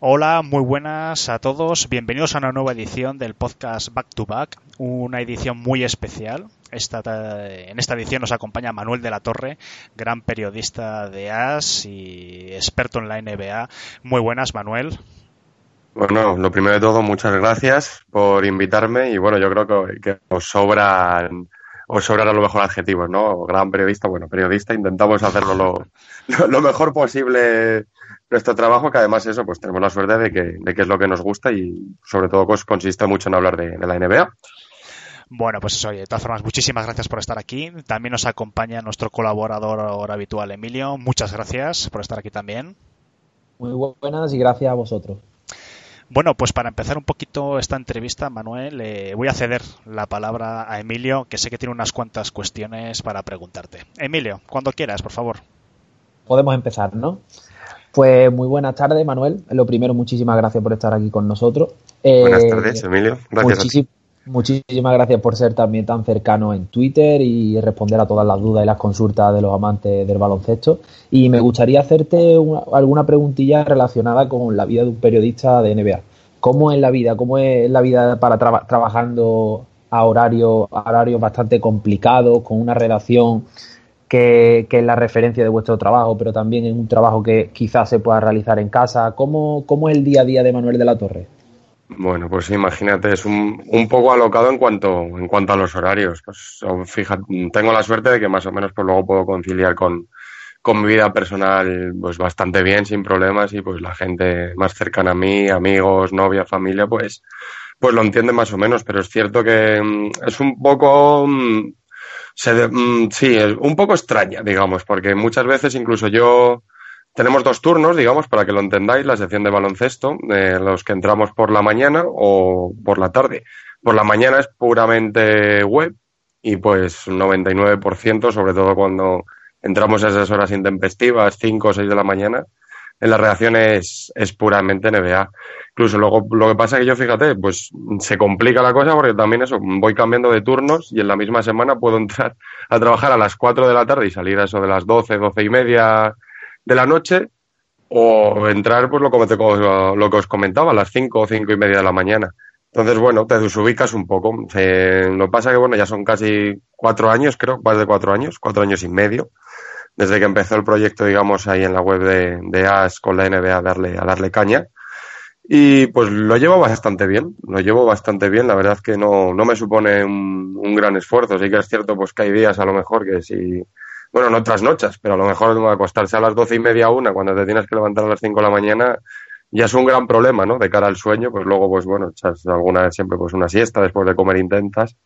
Hola, muy buenas a todos. Bienvenidos a una nueva edición del podcast Back to Back, una edición muy especial. Esta, en esta edición nos acompaña Manuel de la Torre, gran periodista de AS y experto en la NBA. Muy buenas, Manuel. Bueno, lo primero de todo, muchas gracias por invitarme y bueno, yo creo que, os sobran os sobran a lo mejor adjetivos, ¿no? Gran periodista, bueno, periodista, intentamos hacerlo lo, lo mejor posible nuestro trabajo, que además eso, pues tenemos la suerte de que, de que es lo que nos gusta y sobre todo pues, consiste mucho en hablar de, la NBA. Bueno, pues oye, de todas formas, muchísimas gracias por estar aquí. También nos acompaña nuestro colaborador habitual, Emilio. Muchas gracias por estar aquí también. Muy buenas y gracias a vosotros. Bueno, pues para empezar un poquito esta entrevista, Manuel, eh, voy a ceder la palabra a Emilio, que sé que tiene unas cuantas cuestiones para preguntarte. Emilio, cuando quieras, por favor. Podemos empezar, ¿no? Pues muy buenas tardes, Manuel. Lo primero, muchísimas gracias por estar aquí con nosotros. buenas eh, tardes, Emilio. Gracias. muchísimas gracias por ser también tan cercano en Twitter y responder a todas las dudas y las consultas de los amantes del baloncesto. Y me gustaría hacerte alguna preguntilla relacionada con la vida de un periodista de NBA. ¿Cómo es la vida? ¿Cómo es la vida para trabajando a horarios horario bastante complicados, con una redacción que, es la referencia de vuestro trabajo, pero también en un trabajo que quizás se pueda realizar en casa. ¿Cómo, cómo es el día a día de Manuel de la Torre? Bueno, pues imagínate, es un, un poco alocado en cuanto, en cuanto a los horarios. Pues fíjate, tengo la suerte de que más o menos pues luego puedo conciliar con, con mi vida personal pues bastante bien, sin problemas, y pues la gente más cercana a mí, amigos, novia, familia, pues, pues lo entiende más o menos, pero es cierto que mm, es un poco se mm, sí, es un poco extraña, digamos, porque muchas veces incluso yo tenemos dos turnos, digamos, para que lo entendáis, la sección de baloncesto, eh, los que entramos por la mañana o por la tarde. Por la mañana es puramente web y pues un 99%, sobre todo cuando entramos a esas horas intempestivas, 5 o 6 de la mañana, en la redacción es, es puramente NBA. Incluso luego lo que pasa es que yo, fíjate, pues se complica la cosa porque también eso, voy cambiando de turnos y en la misma semana puedo entrar a trabajar a las 4 de la tarde y salir a eso de las 12, 12 y media de la noche o entrar, pues lo, lo que os comentaba, a las 5 o 5 y media de la mañana. Entonces, bueno, te desubicas un poco. lo que pasa que, bueno, ya son casi cuatro años, creo, más de cuatro años, cuatro años y medio, desde que empezó el proyecto, digamos, ahí en la web de, de AS con la NBA a darle, a darle caña. Y pues lo llevo bastante bien, lo llevo bastante bien, la verdad que no, no me supone un, gran esfuerzo, sí que es cierto pues que hay días a lo mejor que si, bueno, no otras noches, pero a lo mejor acostarse a las doce y media una cuando te tienes que levantar a las cinco de la mañana ya es un gran problema, ¿no? De cara al sueño, pues luego pues bueno, echas alguna siempre pues una siesta después de comer intentas,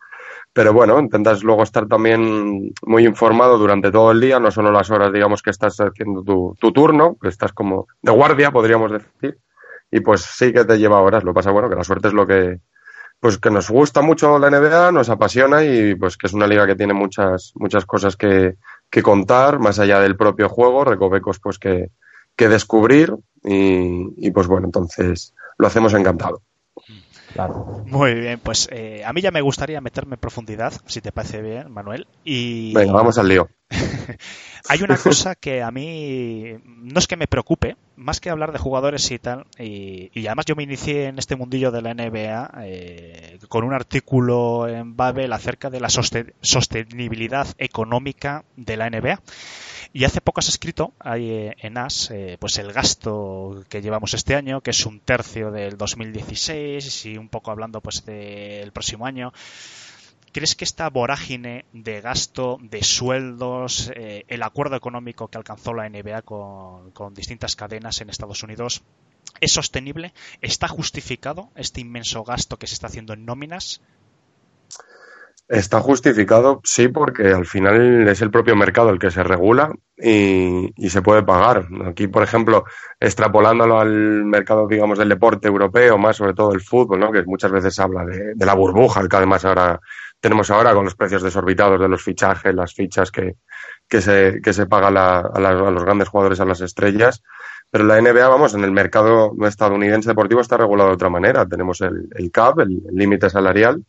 pero bueno, intentas luego estar también muy informado durante todo el día, no solo las horas digamos que estás haciendo tu, tu turno, que estás como de guardia, podríamos decir, y pues sí que te lleva horas. Lo pasa, bueno, que la suerte es lo que, pues que nos gusta mucho la NBA, nos apasiona y pues que es una liga que tiene muchas, muchas cosas que, que contar, más allá del propio juego, recovecos pues que, que descubrir y pues bueno, entonces lo hacemos encantado. Muy bien, pues eh, a mí ya me gustaría meterme en profundidad, si te parece bien, Manuel. Y... Venga, vamos al lío. Hay una cosa que a mí no es que me preocupe, más que hablar de jugadores y tal, y, además yo me inicié en este mundillo de la NBA eh, con un artículo en Babel acerca de la sostenibilidad económica de la NBA. Y hace poco has escrito ahí eh, en AS eh, pues el gasto que llevamos este año, que es un tercio del 2016 y un poco hablando pues del próximo año. ¿Crees que esta vorágine de gasto, de sueldos, eh, el acuerdo económico que alcanzó la NBA con, distintas cadenas en Estados Unidos es sostenible? ¿Está justificado este inmenso gasto que se está haciendo en nóminas? Está justificado, sí, porque al final es el propio mercado el que se regula y, se puede pagar. Aquí, por ejemplo, extrapolándolo al mercado, digamos, del deporte europeo, más sobre todo el fútbol, ¿no? que muchas veces habla de, la burbuja, que además ahora tenemos ahora con los precios desorbitados de los fichajes, las fichas que, que se, que se pagan a, a, los grandes jugadores, a las estrellas. Pero la NBA, vamos, en el mercado estadounidense deportivo está regulado de otra manera. Tenemos el, el CAP, el límite salarial,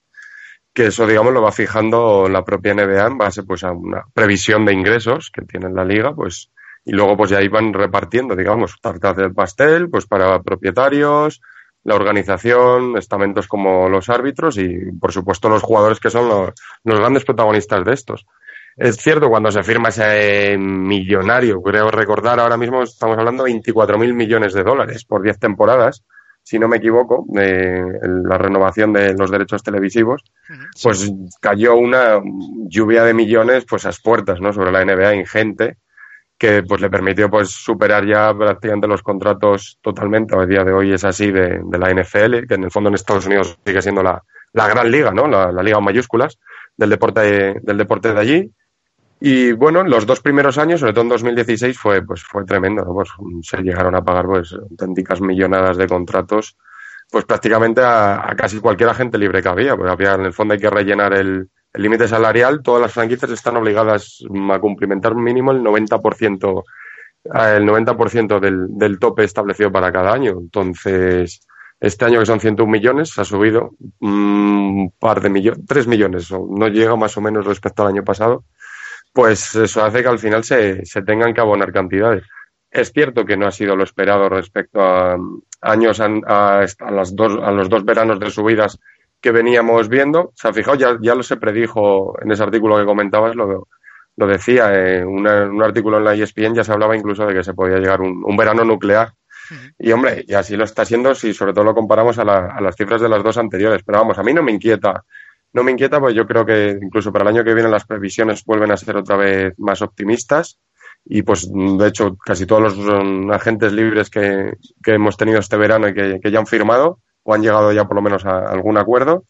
que eso, digamos, lo va fijando la propia NBA en base pues, a una previsión de ingresos que tiene la liga, pues, y luego pues ya iban repartiendo, digamos, tartas del pastel, pues para propietarios, la organización, estamentos como los árbitros y, por supuesto, los jugadores que son los, los grandes protagonistas de estos. Es cierto, cuando se firma ese millonario, creo recordar ahora mismo estamos hablando de 24.000 millones de dólares por 10 temporadas, si no me equivoco, de la renovación de los derechos televisivos, pues cayó una lluvia de millones pues a las puertas, ¿no? Sobre la NBA ingente que pues le permitió pues superar ya prácticamente los contratos totalmente. A día de hoy es así de, la NFL, que en el fondo en Estados Unidos sigue siendo la, gran liga, ¿no? La, liga en mayúsculas del deporte, del deporte de allí. Y bueno, los dos primeros años, sobre todo en 2016, fue, pues, fue tremendo. Pues, se llegaron a pagar pues, auténticas millonadas de contratos, pues prácticamente a, casi cualquier agente libre que había. Pues había, en el fondo hay que rellenar el, el límite salarial, todas las franquicias están obligadas a cumplimentar mínimo el 90%, eh, el 90 del, del tope establecido para cada año. Entonces, este año que son 101 millones, ha subido un par de millones, 3 millones, o no llega más o menos respecto al año pasado. Pues eso hace que al final se, se tengan que abonar cantidades. Es cierto que no ha sido lo esperado respecto a años, a, a, las dos, a los dos veranos de subidas que veníamos viendo. Se ha fijado, ya, ya lo se predijo en ese artículo que comentabas, lo, lo decía, en un artículo en la ESPN ya se hablaba incluso de que se podía llegar un, un verano nuclear. Y hombre, y así lo está siendo si sobre todo lo comparamos a, la, a, las cifras de las dos anteriores. Pero vamos, a mí no me inquieta. No me inquieta, pues yo creo que incluso para el año que viene las previsiones vuelven a ser otra vez más optimistas. Y pues, de hecho, casi todos los agentes libres que, que hemos tenido este verano y que, que ya han firmado, o han llegado ya por lo menos a algún acuerdo,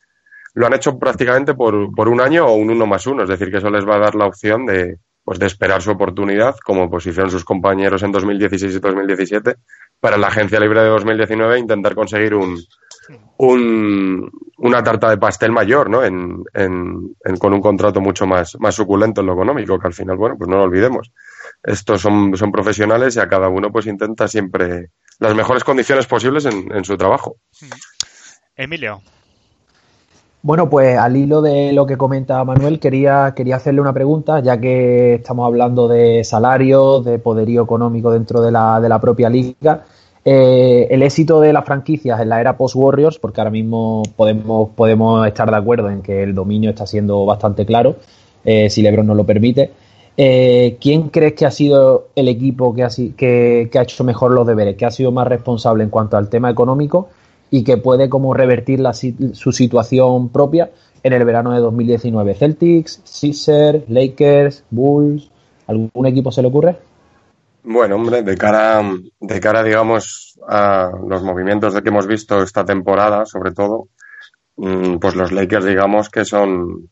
lo han hecho prácticamente por, por un año o un uno más uno, es decir, que eso les va a dar la opción de, pues de esperar su oportunidad, como pues hicieron sus compañeros en 2016 y 2017, para la agencia libre de 2019 intentar conseguir un, un, una tarta de pastel mayor, ¿no? En, en, con un contrato mucho más, más suculento en lo económico, que al final, bueno, pues no lo olvidemos. Estos son, son profesionales y a cada uno pues intenta siempre las mejores condiciones posibles en, su trabajo. Emilio. Bueno, pues al hilo de lo que comenta Manuel, quería, quería hacerle una pregunta, ya que estamos hablando de salarios, de poderío económico dentro de la, de la propia liga. Eh, el éxito de las franquicias en la era post-Warriors, porque ahora mismo podemos, podemos estar de acuerdo en que el dominio está siendo bastante claro, eh, si Lebron nos lo permite. Eh, ¿Quién crees que ha sido el equipo que ha, hecho mejor los deberes, que ha sido más responsable en cuanto al tema económico y que puede como revertir su situación propia en el verano de 2019? ¿Celtics, Sixers, Lakers, Bulls? ¿Algún equipo se le ocurre? Bueno, hombre, de cara, de cara, digamos, a los movimientos que hemos visto esta temporada, sobre todo, mm, pues los Lakers, digamos, que son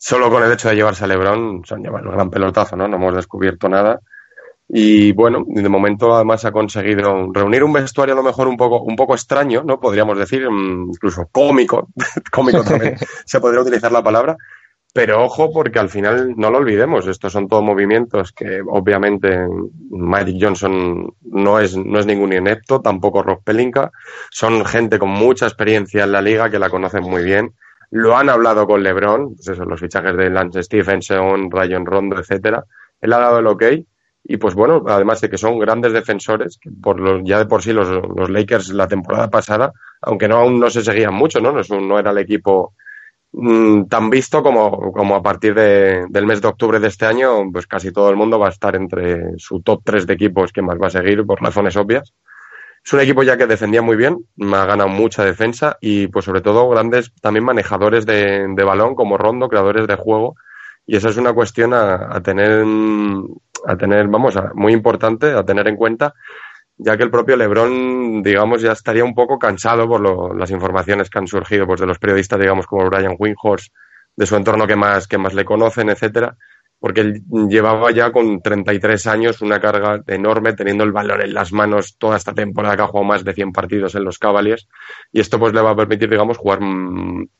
solo con el hecho de llevarse a Lebron se han llevado el gran pelotazo, ¿no? No hemos descubierto nada. Y bueno, de momento además ha conseguido reunir un vestuario a lo mejor un poco, un poco extraño, ¿no? Podríamos decir, mm, incluso cómico, cómico también se podría utilizar la palabra. Pero ojo, porque al final no lo olvidemos, estos son todos movimientos que obviamente Mike Johnson no es, no es ningún inepto, tampoco Rob Pelinka, son gente con mucha experiencia en la liga que la conocen muy bien lo han hablado con LeBron, pues eso, los fichajes de Lance Stephenson, Ryan Rondo, etcétera. Él ha dado el ok y pues bueno, además de que son grandes defensores, por los, ya de por sí los, Lakers la temporada pasada, aunque no aún no se seguían mucho, ¿no? No, no era el equipo mm, tan visto como, como a partir de, del mes de octubre de este año, pues casi todo el mundo va a estar entre su top 3 de equipos que más va a seguir por razones obvias. Es un equipo ya que defendía muy bien, ha ganado mucha defensa y pues sobre todo grandes también manejadores de, balón como Rondo, creadores de juego. Y esa es una cuestión a, tener, a tener, vamos, muy importante a tener en cuenta, ya que el propio Lebron, digamos, ya estaría un poco cansado por las informaciones que han surgido pues, de los periodistas, digamos, como Brian Windhorst, de su entorno que más, que más le conocen, etcétera porque él llevaba ya con 33 años una carga enorme, teniendo el valor en las manos toda esta temporada que ha jugado más de 100 partidos en los Cavaliers, y esto pues le va a permitir, digamos, jugar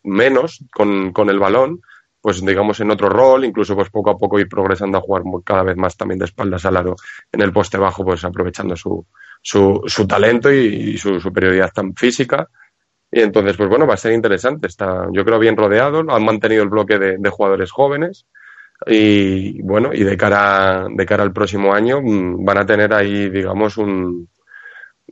menos con, con el balón, pues digamos en otro rol, incluso pues poco a poco ir progresando a jugar cada vez más también de espaldas al lado en el poste bajo, pues aprovechando su, su, su talento y, su superioridad tan física. Y entonces, pues bueno, va a ser interesante. Está, yo creo, bien rodeado. Han mantenido el bloque de jugadores jóvenes y bueno, y de cara, de cara al próximo año mm, van a tener ahí, digamos, un,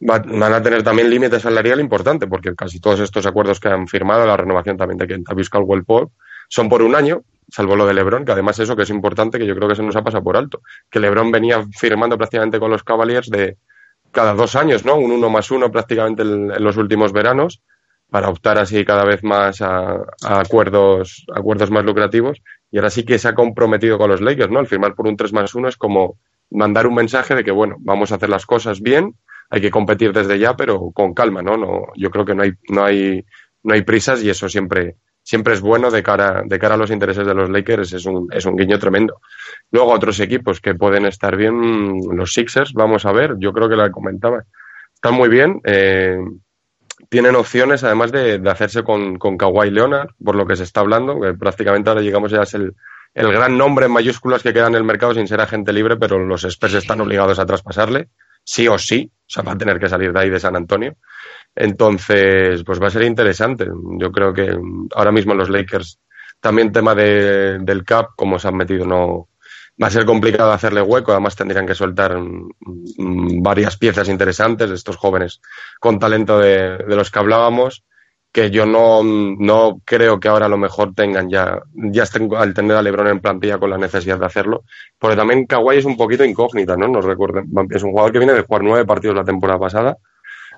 van a tener también límite salarial importante, porque casi todos estos acuerdos que han firmado, la renovación también de Kentavious Caldwell Pope, son por un año, salvo lo de LeBron, que además eso que es importante, que yo creo que se nos ha pasado por alto, que LeBron venía firmando prácticamente con los Cavaliers de cada dos años, ¿no? Un uno más uno prácticamente en, los últimos veranos, para optar así cada vez más a, a, acuerdos, acuerdos más lucrativos. Y ahora sí que se ha comprometido con los Lakers, ¿no? Al firmar por un 3 más 1 es como mandar un mensaje de que, bueno, vamos a hacer las cosas bien, hay que competir desde ya, pero con calma, ¿no? no yo creo que no hay, no hay, no hay prisas y eso siempre, siempre es bueno de cara, de cara a los intereses de los Lakers, es un, es un guiño tremendo. Luego otros equipos que pueden estar bien, los Sixers, vamos a ver, yo creo que la comentaba, están muy bien, eh, tienen opciones además de, hacerse con, con Kawhi Leonard, por lo que se está hablando, que prácticamente ahora llegamos ya es el, el gran nombre en mayúsculas que queda en el mercado sin ser agente libre, pero los Spurs están obligados a traspasarle, sí o sí, o sea, va a tener que salir de ahí de San Antonio. Entonces, pues va a ser interesante. Yo creo que ahora mismo los Lakers, también tema de, del cap, como se han metido, no va a ser complicado hacerle hueco. Además, tendrían que soltar varias piezas interesantes de estos jóvenes con talento de, de los que hablábamos que yo no, no creo que ahora a lo mejor tengan ya, ya estén al tener a Lebron en plantilla con la necesidad de hacerlo, porque también Kawhi es un poquito incógnita, ¿no? Nos recuerden, es un jugador que viene de jugar nueve partidos la temporada pasada,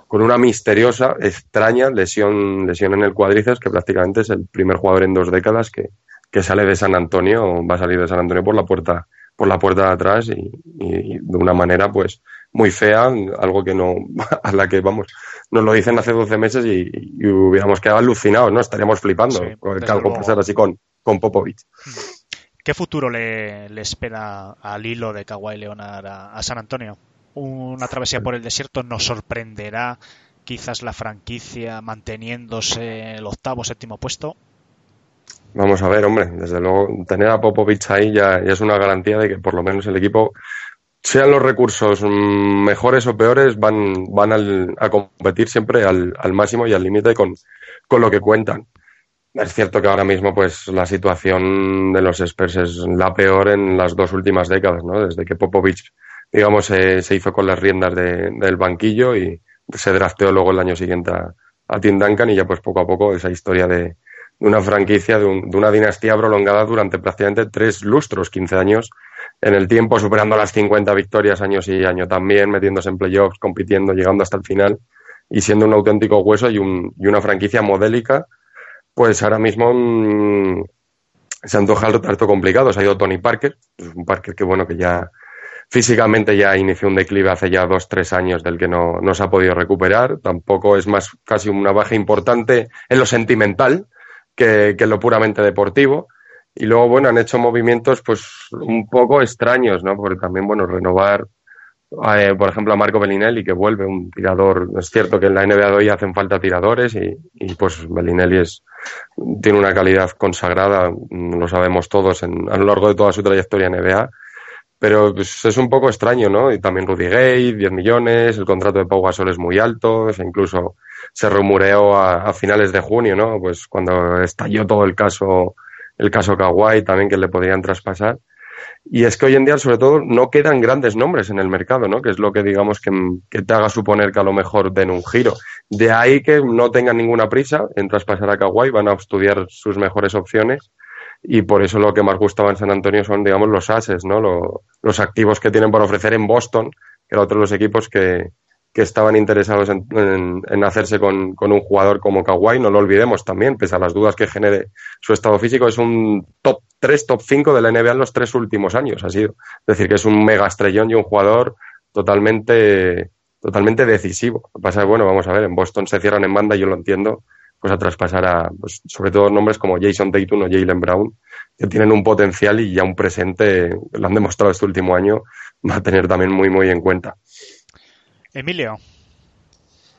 con una misteriosa, extraña lesión, lesión en el cuádriceps, que prácticamente es el primer jugador en dos décadas que, que sale de San Antonio, va a salir de San Antonio por la puerta, por la puerta de atrás y, y de una manera, pues, muy fea, algo que no, a la que vamos, nos lo dicen hace 12 meses y, hubiéramos quedado alucinados, ¿no? Estaríamos flipando sí, que algo pasara así con, con Popovich. ¿Qué futuro le, le espera al hilo de Kawhi Leonard a, a, San Antonio? ¿Una travesía por el desierto nos sorprenderá quizás la franquicia manteniéndose el octavo séptimo puesto? Vamos a ver, hombre, desde luego tener a Popovich ahí ya, ya es una garantía de que por lo menos el equipo sean los recursos mejores o peores, van, van al, a competir siempre al, máximo y al límite con, con, lo que cuentan. Es cierto que ahora mismo pues la situación de los Spurs es la peor en las dos últimas décadas, ¿no? Desde que Popovich, digamos, se, se hizo con las riendas de, del banquillo y se drafteó luego el año siguiente a, a Tim Duncan y ya pues poco a poco esa historia de, una franquicia, de, un, de, una dinastía prolongada durante prácticamente tres lustros, 15 años, en el tiempo, superando las 50 victorias año sí año también, metiéndose en playoffs, compitiendo, llegando hasta el final y siendo un auténtico hueso y, un, una franquicia modélica, pues ahora mismo mmm, se antoja el harto complicado. Se ha ido Tony Parker, un Parker que bueno, que ya físicamente ya inició un declive hace ya dos, tres años del que no, no se ha podido recuperar. Tampoco es más casi una baja importante en lo sentimental que, que en lo puramente deportivo. Y luego, bueno, han hecho movimientos pues un poco extraños, ¿no? Porque también, bueno, renovar, eh, por ejemplo, a Marco Bellinelli, que vuelve un tirador. Es cierto que en la NBA de hoy hacen falta tiradores y, y pues Bellinelli es, tiene una calidad consagrada, lo sabemos todos, en, a lo largo de toda su trayectoria en NBA. Pero pues, es un poco extraño, ¿no? Y también Rudy Gay, 10 millones, el contrato de Pau Gasol es muy alto, o sea, incluso se rumoreó a, finales de junio, ¿no? Pues cuando estalló todo el caso el caso Kawhi también que le podrían traspasar. Y es que hoy en día, sobre todo, no quedan grandes nombres en el mercado, ¿no? Que es lo que digamos que, te haga suponer que a lo mejor den un giro. De ahí que no tengan ninguna prisa en traspasar a Kawhi, van a estudiar sus mejores opciones. Y por eso lo que más gustaba en San Antonio son, digamos, los ases, ¿no? Lo, los activos que tienen por ofrecer en Boston, que era otro de los equipos que, que estaban interesados en, hacerse con, un jugador como Kawhi, no lo olvidemos también, pese a las dudas que genere su estado físico, es un top 3, top 5 de la NBA en los tres últimos años, ha sido. Es decir, que es un mega estrellón y un jugador totalmente, totalmente decisivo. Lo que pasa es, bueno, vamos a ver, en Boston se cierran en banda, yo lo entiendo, pues a traspasar a, pues, sobre todo nombres como Jason Tatum o Jalen Brown, que tienen un potencial y ya un presente, lo han demostrado este último año, va a tener también muy, muy en cuenta. Emilio.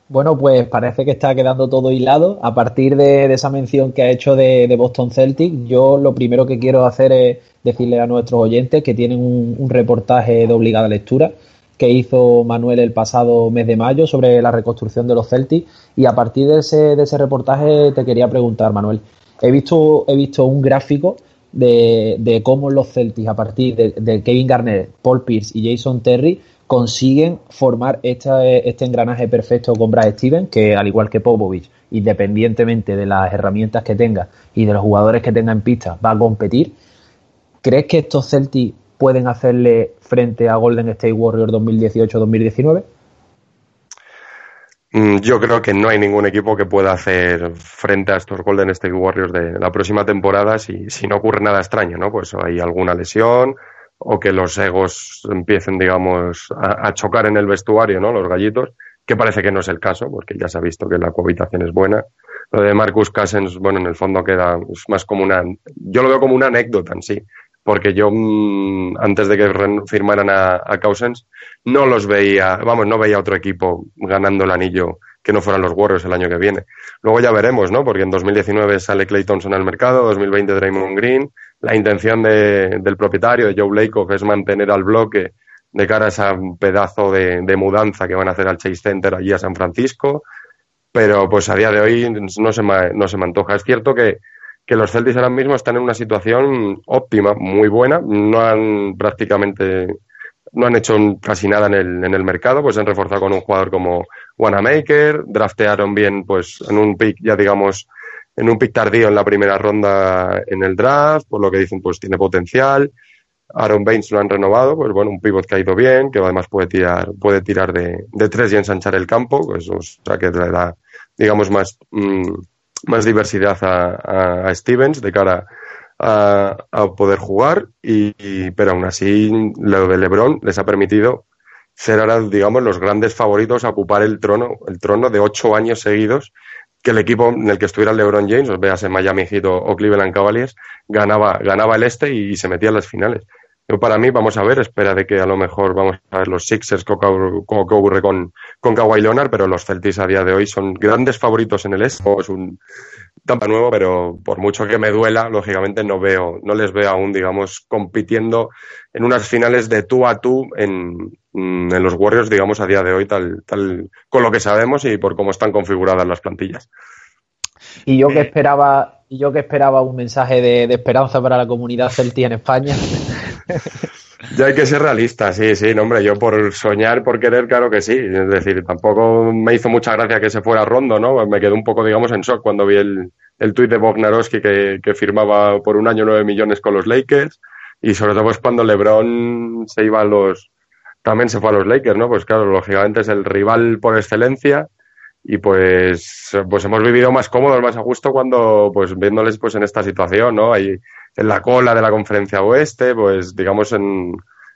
Bueno, pues parece que está quedando todo hilado. A partir de, de esa mención que ha hecho de, de, Boston Celtic, yo lo primero que quiero hacer es decirle a nuestros oyentes que tienen un, reportaje de obligada lectura que hizo Manuel el pasado mes de mayo sobre la reconstrucción de los Celtics. Y a partir de ese, de ese reportaje te quería preguntar, Manuel. He visto, he visto un gráfico de, cómo los Celtics, a partir de, Kevin Garnett, Paul Pierce y Jason Terry, consiguen formar este engranaje perfecto con Brad Stevens, que al igual que Popovich, independientemente de las herramientas que tenga y de los jugadores que tenga en pista, va a competir. ¿Crees que estos Celtics pueden hacerle frente a Golden State Warriors 2018-2019? Mm, yo creo que no hay ningún equipo que pueda hacer frente a estos Golden State Warriors de la próxima temporada si, si no ocurre nada extraño, ¿no? Pues hay alguna lesión o que los egos empiecen, digamos, a, chocar en el vestuario, ¿no? Los gallitos, que parece que no es el caso, porque ya se ha visto que la cohabitación es buena. Lo de Marcus Cousins, bueno, en el fondo queda es más como una, yo lo veo como una anécdota en sí, porque yo mm, antes de que firmaran a, a Cousins no los veía, vamos, no veía otro equipo ganando el anillo que no fueran los Warriors el año que viene. Luego ya veremos, ¿no? Porque en 2019 sale Clay Thompson al mercado, 2020 Draymond Green. La intención de, del propietario, de Joe Lacob, es mantener al bloque de cara a ese pedazo de, de, mudanza que van a hacer al Chase Center allí a San Francisco. Pero pues a día de hoy no se me, no se me antoja. Es cierto que que los Celtics ahora mismo están en una situación óptima, muy buena. No han prácticamente, no han hecho casi nada en el, en el mercado, pues han reforzado con un jugador como Wanamaker, draftearon bien, pues en un pick, ya digamos, en un pick tardío en la primera ronda en el draft, por lo que dicen, pues tiene potencial. Aaron Baines lo han renovado, pues bueno, un pivot que ha ido bien, que además puede tirar, puede tirar de, de tres y ensanchar el campo, pues, o sea que le da, digamos, más, mm, más diversidad a, Stevens de cara a, poder jugar, y, pero aún así lo de LeBron les ha permitido ser ahora, digamos, los grandes favoritos a ocupar el trono, el trono de ocho años seguidos que el equipo en el que estuviera LeBron James, os veas en Miami Heat o, Cleveland Cavaliers, ganaba, ganaba el este y, se metía en las finales. Yo para mí, vamos a ver, espera de que a lo mejor vamos a ver los Sixers como, ocurre con, con Kawhi Leonard, pero los Celtics a día de hoy son grandes favoritos en el este. Es un tampa nuevo, pero por mucho que me duela, lógicamente no veo, no les veo aún, digamos, compitiendo en unas finales de tú a tú en, en los Warriors, digamos, a día de hoy, tal, tal, con lo que sabemos y por cómo están configuradas las plantillas. Y yo que esperaba, yo que esperaba un mensaje de, de esperanza para la comunidad celtia en España. Ya hay que ser realista, sí, sí, no, hombre, yo por soñar, por querer, claro que sí. Es decir, tampoco me hizo mucha gracia que se fuera Rondo, ¿no? Me quedé un poco, digamos, en shock cuando vi el, el tuit de Bognarowski que, que firmaba por un año nueve millones con los Lakers y sobre todo pues cuando LeBron se iba a los, también se fue a los Lakers, ¿no? Pues claro, lógicamente es el rival por excelencia y pues, pues hemos vivido más cómodos, más a gusto cuando, pues viéndoles pues en esta situación, ¿no? Ahí en la cola de la conferencia oeste, pues digamos en,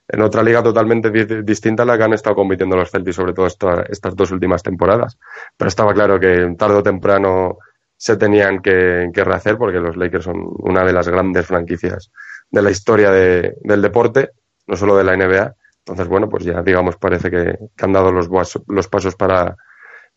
en otra liga totalmente distinta a la que han estado compitiendo los Celtics, sobre todo estas dos últimas temporadas. Pero estaba claro que tarde o temprano se tenían que, que, rehacer porque los Lakers son una de las grandes franquicias de la historia de, del deporte, no solo de la NBA. Entonces, bueno, pues ya digamos parece que, han dado los, los pasos para,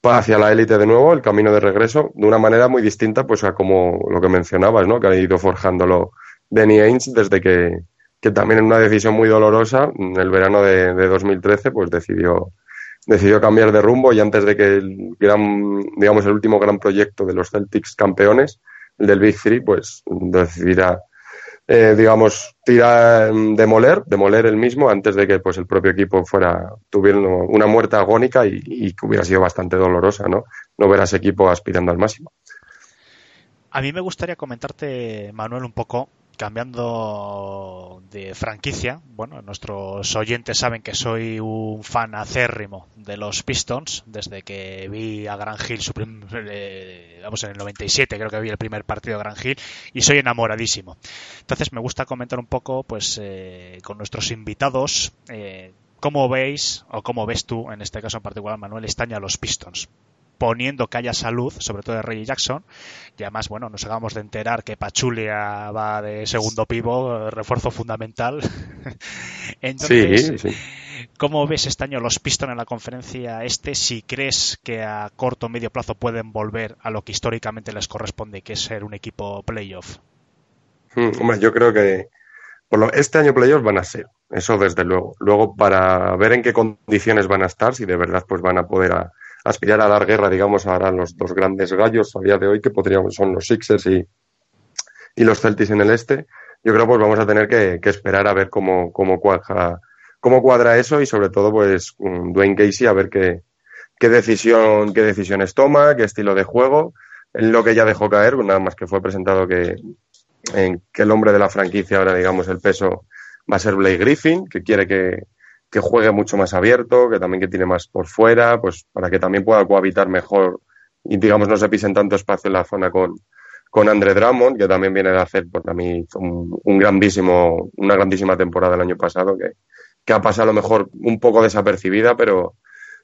hacia la élite de nuevo, el camino de regreso, de una manera muy distinta pues a como lo que mencionabas, ¿no? Que ha ido forjándolo Danny Ainge desde que, que también en una decisión muy dolorosa, en el verano de, de 2013, pues decidió, decidió cambiar de rumbo y antes de que el gran, digamos, el último gran proyecto de los Celtics campeones, el del Big Three, pues decidirá eh, digamos, tirar, demoler, demoler el mismo antes de que pues el propio equipo fuera, tuviera una muerte agónica y, que hubiera sido bastante dolorosa, ¿no? No ver a ese equipo aspirando al máximo. A mí me gustaría comentarte, Manuel, un poco cambiando de franquicia, bueno, nuestros oyentes saben que soy un fan acérrimo de los Pistons desde que vi a Gran Hill, eh, vamos en el 97, creo que vi el primer partido de Gran Hill y soy enamoradísimo. Entonces me gusta comentar un poco, pues, eh, con nuestros invitados. Eh, ¿Cómo veis, o cómo ves tú, en este caso en particular, Manuel Estaña, los Pistons? Poniendo que haya salud, sobre todo de Reggie Jackson. Y además, bueno, nos acabamos de enterar que Pachulia va de segundo pivo, refuerzo fundamental. Entonces, sí, ¿cómo ves este año los Pistons en la conferencia este? Si crees que a corto o medio plazo pueden volver a lo que históricamente les corresponde, que es ser un equipo playoff. Hmm, hombre, yo creo que por lo, este año playoff van a ser, eso desde luego. Luego, para ver en qué condiciones van a estar, si de verdad pues van a poder a, aspirar a dar guerra, digamos, ahora los dos grandes gallos a día de hoy, que podríamos, son los Sixers y, y los Celtics en el este. yo creo pues vamos a tener que, esperar a ver cómo, cómo cuadra cómo cuadra eso y sobre todo pues Dwayne Casey a ver qué, qué decisión, qué decisiones toma, qué estilo de juego. Lo que ya dejó caer, nada más que fue presentado que, en, que el hombre de la franquicia ahora, digamos, el peso va a ser Blake Griffin, que quiere que, que juegue mucho más abierto, que también que tiene más por fuera, pues para que también pueda cohabitar mejor y digamos no se pisen tanto espacio en la zona con, con Andre Drummond, que también viene de hacer por pues, mí un, un, grandísimo, una grandísima temporada el año pasado, que, que ha pasado a lo mejor un poco desapercibida, pero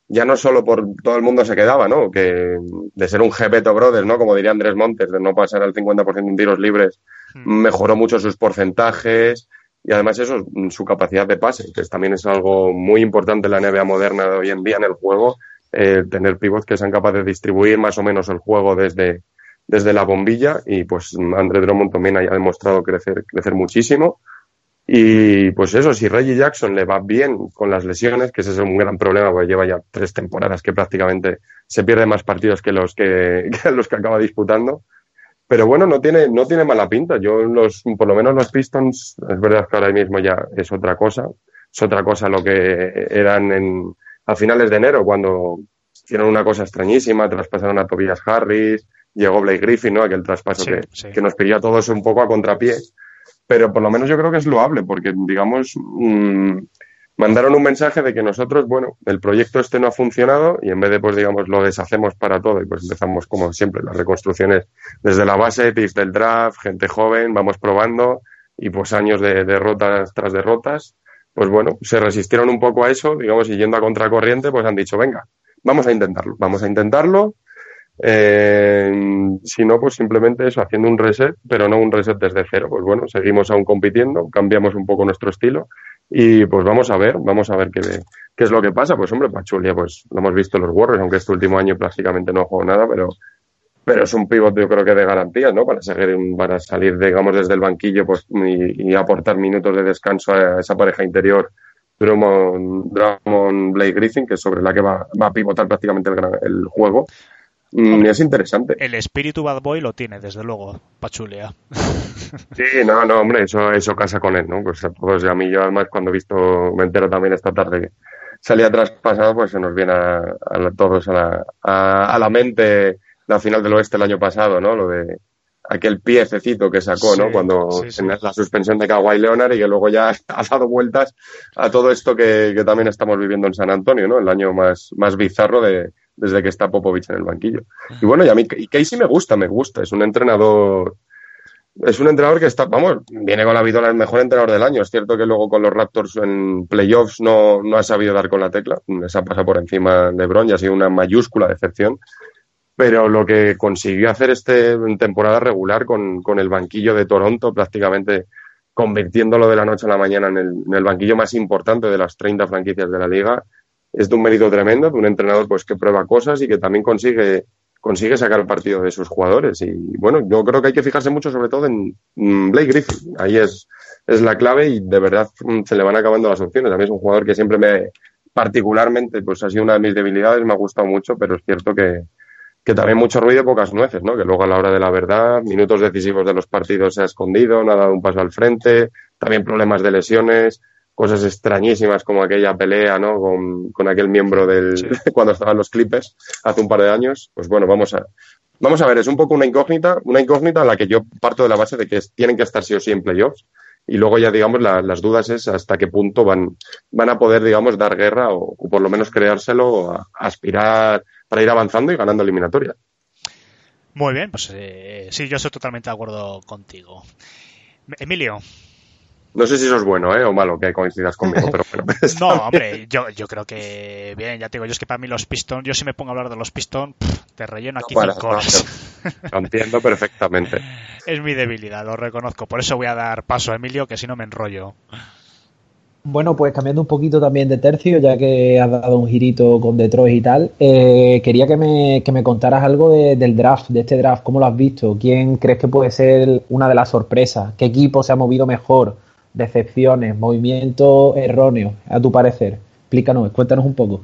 ya no solo por todo el mundo se quedaba, ¿no? Que de ser un Gepeto Brothers, ¿no? Como diría Andrés Montes, de no pasar al 50% en tiros libres, hmm. mejoró mucho sus porcentajes y además eso, su capacidad de pase, que también es algo muy importante en la NBA moderna de hoy en día en el juego, eh, tener pivots que sean capaces de distribuir más o menos el juego desde, desde la bombilla y pues André Drummond también haya demostrado crecer, crecer muchísimo. Y pues eso, si Reggie Jackson le va bien con las lesiones, que ese es un gran problema, porque lleva ya tres temporadas que prácticamente se pierde más partidos que los que, los que acaba disputando. Pero bueno, no tiene, no tiene mala pinta. Yo los, por lo menos los Pistons, es verdad que ahora mismo ya es otra cosa. Es otra cosa lo que eran en, a finales de enero, cuando hicieron una cosa extrañísima, traspasaron a Tobias Harris, llegó Blake Griffin, ¿no? Aquel traspaso que, que nos pidió a todos un poco a contrapié pero por lo menos yo creo que es loable, porque, digamos, mmm, mandaron un mensaje de que nosotros, bueno, el proyecto este no ha funcionado y en vez de, pues, digamos, lo deshacemos para todo y pues empezamos, como siempre, las reconstrucciones desde la base, picks del draft, gente joven, vamos probando y pues años de derrotas tras derrotas, pues bueno, se resistieron un poco a eso, digamos, y yendo a contracorriente, pues han dicho, venga, vamos a intentarlo, vamos a intentarlo eh, si no, pues simplemente eso, haciendo un reset, pero no un reset desde cero. Pues bueno, seguimos aún compitiendo, cambiamos un poco nuestro estilo y pues vamos a ver, vamos a ver qué, qué es lo que pasa. Pues hombre, Pachulia, pues lo hemos visto en los Warriors, aunque este último año prácticamente no jugó nada, pero, pero es un pivot yo creo que de garantías, ¿no? Para, seguir, para salir, digamos, desde el banquillo pues, y, aportar minutos de descanso a esa pareja interior Drummond, Drummond Blake Griffin, que es sobre la que va, va a pivotar prácticamente el, el juego. Mm, es interesante. El espíritu bad boy lo tiene, desde luego, Pachulia. Sí, no, no, hombre, eso, eso casa con él, ¿no? Pues a a mí yo además cuando he visto, me entero también esta tarde que salía traspasado, pues se nos viene a, todos a la, a, la mente la final del oeste el año pasado, ¿no? Lo de aquel piececito que sacó, ¿no? Cuando en la suspensión de Kawhi Leonard y que luego ya ha dado vueltas a todo esto que, que también estamos viviendo en San Antonio, ¿no? El año más, más bizarro de, desde que está Popovich en el banquillo. Y bueno, y a mí y Casey me gusta, me gusta. Es un entrenador. Es un entrenador que está, vamos, viene con la vida el mejor entrenador del año. Es cierto que luego con los Raptors en playoffs no, no ha sabido dar con la tecla. Les ha pasado por encima de Bron y ha sido una mayúscula decepción. Pero lo que consiguió hacer este en temporada regular con, con el banquillo de Toronto, prácticamente convirtiéndolo de la noche a la mañana en el, en el banquillo más importante de las 30 franquicias de la liga, es de un mérito tremendo, de un entrenador pues que prueba cosas y que también consigue, consigue sacar partido de sus jugadores. Y bueno, yo creo que hay que fijarse mucho sobre todo en Blake Griffin. Ahí es, es la clave y de verdad mm, se le van acabando las opciones. A mí es un jugador que siempre me, particularmente, pues ha sido una de mis debilidades, me ha gustado mucho, pero es cierto que, que también mucho ruido y pocas nueces, ¿no? Que luego a la hora de la verdad, minutos decisivos de los partidos se ha escondido, no ha dado un paso al frente, también problemas de lesiones, cosas extrañísimas como aquella pelea, ¿no? Con, con aquel miembro del cuando estaban los Clippers hace un par de años. Pues bueno, vamos a vamos a ver, es un poco una incógnita, una incógnita a la que yo parto de la base de que tienen que estar sí o sí en playoffs y luego ya digamos las dudas es hasta qué punto van van a poder digamos dar guerra o, por lo menos creárselo, a, aspirar para ir avanzando y ganando eliminatoria. Muy bien, pues eh, sí, yo estoy totalmente de acuerdo contigo. Emilio, no sé si eso es bueno ¿eh? o malo que coincidas conmigo, pero No, hombre, yo, yo creo que bien, ya te digo, yo es que para mí los Pistons, yo si me pongo a hablar de los Pistons, te relleno aquí cinco horas. Lo entiendo perfectamente. Es mi debilidad, lo reconozco. Por eso voy a dar paso a Emilio, que si no me enrollo. Bueno, pues cambiando un poquito también de tercio, ya que has dado un girito con Detroit y tal, eh, quería que me, que me, contaras algo del draft, de este draft, cómo lo has visto, quién crees que puede ser una de las sorpresas, qué equipo se ha movido mejor, decepciones, movimientos erróneos, a tu parecer. Explícanos, cuéntanos un poco.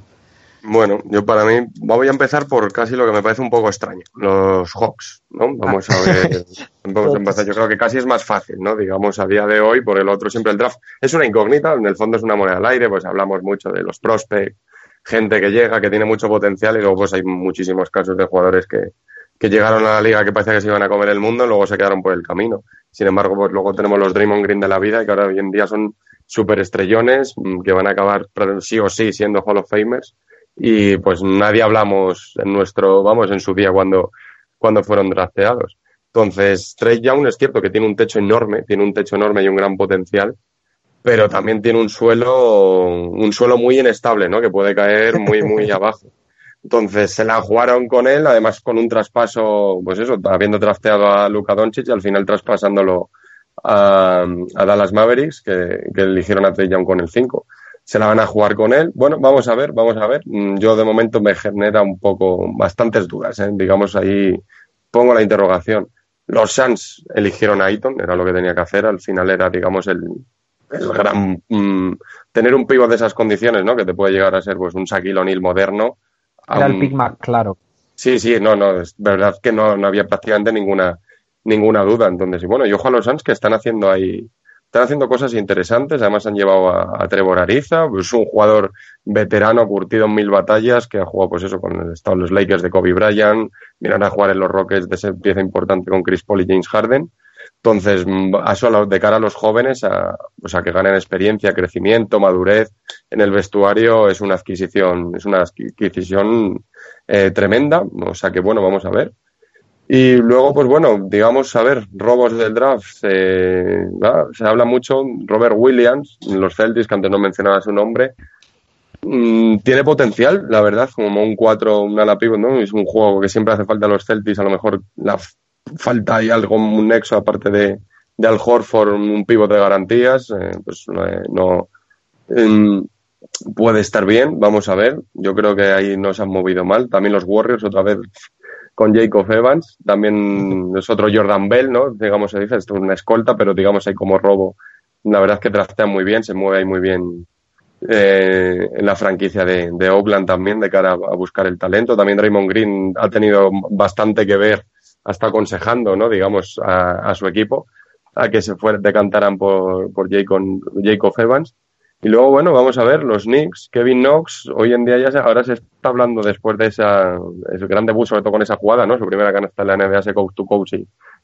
Bueno, yo para mí voy a empezar por casi lo que me parece un poco extraño, los Hawks, ¿no? Vamos a ver, vamos a empezar. Yo creo que casi es más fácil, ¿no? Digamos a día de hoy, por el otro siempre el draft es una incógnita, en el fondo es una moneda al aire, pues hablamos mucho de los prospects, gente que llega, que tiene mucho potencial y luego pues hay muchísimos casos de jugadores que, que llegaron a la liga que parecía que se iban a comer el mundo luego se quedaron por el camino. Sin embargo, pues luego tenemos los Draymond Green de la vida que ahora hoy en día son súper estrellones mm, que van a acabar sí o sí siendo Hall of Famers y pues nadie hablamos en nuestro, vamos, en su día cuando, cuando fueron drafteados. Entonces, Trey Young es cierto que tiene un techo enorme, tiene un techo enorme y un gran potencial, pero también tiene un suelo, un suelo muy inestable, ¿no? Que puede caer muy, muy abajo. Entonces se la jugaron con él, además con un traspaso, pues eso, habiendo drafteado a Luka Doncic y al final traspasándolo a, Dallas Mavericks, que, eligieron a Trey Young con el 5 se la van a jugar con él. Bueno, vamos a ver, vamos a ver. Mm, yo de momento me genera un poco, bastantes dudas, ¿eh? digamos ahí pongo la interrogación. Los Suns eligieron a Ayton, era lo que tenía que hacer, al final era, digamos, el, el gran mm, tener un pivo de esas condiciones, ¿no? Que te puede llegar a ser pues un Shaquille moderno. Era el Big Mac, claro. Sí, sí, no, no, es verdad que no, no había prácticamente ninguna ninguna duda. Entonces, y bueno, yo ojo a los Suns que están haciendo ahí están haciendo cosas interesantes. Además, han llevado a, Trevor Ariza, es pues, un jugador veterano, curtido en mil batallas, que ha jugado, pues eso, con el estado los Lakers de Kobe Bryant. Miran a jugar en los Rockets de esa pieza importante con Chris Paul y James Harden. Entonces, eso de cara a los jóvenes, a, pues a que ganen experiencia, crecimiento, madurez en el vestuario, es una adquisición, es una adquisición eh, tremenda. O sea que, bueno, vamos a ver. Y luego, pues bueno, digamos, a ver, robos del draft. se habla mucho, Robert Williams, los Celtics, que antes no mencionaba su nombre, mm, tiene potencial, la verdad, como un 4, un ala pivot, ¿no? Es un juego que siempre hace falta a los Celtics, a lo mejor la falta hay algo, un nexo aparte de, de Al Horford, un pivot de garantías, eh, pues eh, no... Em, puede estar bien, vamos a ver. Yo creo que ahí no se han movido mal. También los Warriors, otra vez con Jacob Evans, también es otro Jordan Bell, ¿no? Digamos, se dice, esto es una escolta, pero digamos hay como robo. La verdad es que trastea muy bien, se mueve ahí muy bien eh, en la franquicia de, de, Oakland también, de cara a, buscar el talento. También Raymond Green ha tenido bastante que ver, hasta aconsejando, ¿no? Digamos, a, su equipo, a que se fuera, decantaran por, por Jacob, Jacob Evans. Y luego, bueno, vamos a ver, los Knicks, Kevin Knox, hoy en día ya se, ahora se está hablando después de esa, ese gran debut, sobre todo con esa jugada, ¿no? Su primera canasta en la NBA, ese coach to coach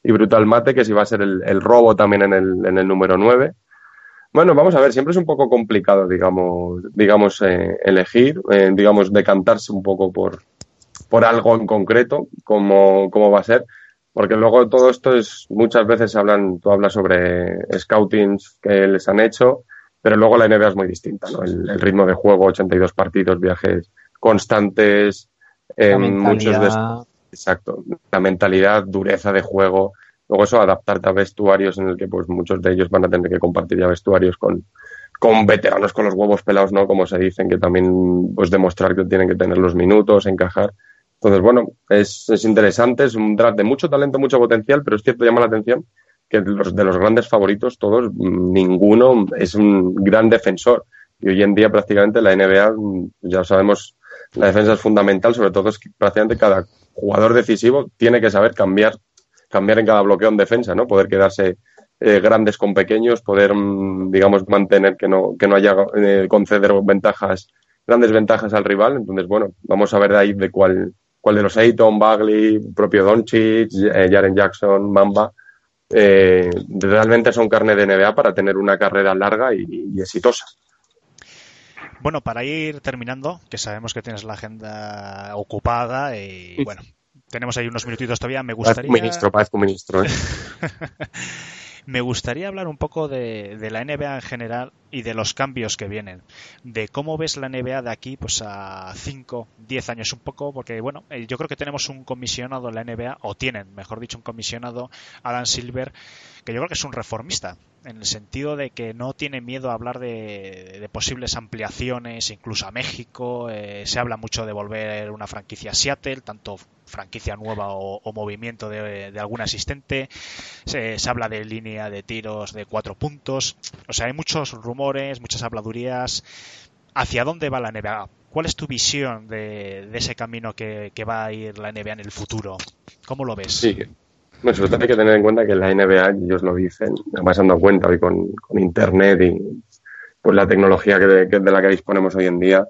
y, brutal mate, que si va a ser el, robo también en el, en el número 9. Bueno, vamos a ver, siempre es un poco complicado, digamos, digamos eh, elegir, eh, digamos, decantarse un poco por, por algo en concreto, como, cómo va a ser, porque luego todo esto es, muchas veces hablan, tú hablas sobre scoutings que les han hecho, pero luego la NBA es muy distinta, ¿no? El, ritmo de juego, 82 partidos, viajes constantes, en muchos de exacto, la mentalidad, dureza de juego, luego eso adaptarte a vestuarios en el que pues muchos de ellos van a tener que compartir ya vestuarios con, con veteranos con los huevos pelados, ¿no? Como se dicen, que también pues demostrar que tienen que tener los minutos, encajar. Entonces, bueno, es, es interesante, es un draft de mucho talento, mucho potencial, pero es cierto, llama la atención que los, de los grandes favoritos, todos, ninguno es un gran defensor. Y hoy en día prácticamente la NBA, ya sabemos, la defensa es fundamental, sobre todo es que prácticamente cada jugador decisivo tiene que saber cambiar, cambiar en cada bloqueo en defensa, ¿no? Poder quedarse eh, grandes con pequeños, poder, mm, digamos, mantener que no, que no haya eh, conceder ventajas, grandes ventajas al rival. Entonces, bueno, vamos a ver de ahí de cuál, cuál de los Ayton, Bagley, propio Doncic, eh, Jaren Jackson, Mamba, eh, realmente son carne de NBA para tener una carrera larga y, exitosa. Bueno, para ir terminando, que sabemos que tienes la agenda ocupada y bueno, tenemos ahí unos minutitos todavía, me gustaría... ministro, parezco ministro. ¿eh? Me gustaría hablar un poco de, la NBA en general y de los cambios que vienen. De cómo ves la NBA de aquí pues a 5, 10 años un poco, porque bueno, eh, yo creo que tenemos un comisionado en la NBA, o tienen, mejor dicho, un comisionado, Adam Silver, que yo creo que es un reformista en el sentido de que no tiene miedo a hablar de, posibles ampliaciones, incluso a México. Eh, se habla mucho de volver una franquicia a Seattle, tanto franquicia nueva o, movimiento de, algún asistente. Se, habla de línea de tiros de cuatro puntos. O sea, hay muchos rumores, muchas habladurías. ¿Hacia dónde va la NBA? ¿Cuál es tu visión de, ese camino que, va a ir la NBA en el futuro? ¿Cómo lo ves? Sí, bueno, sobre todo hay que tener en cuenta que la NBA, ellos lo dicen, además dando cuenta hoy con, Internet y pues la tecnología que de, la que disponemos hoy en día,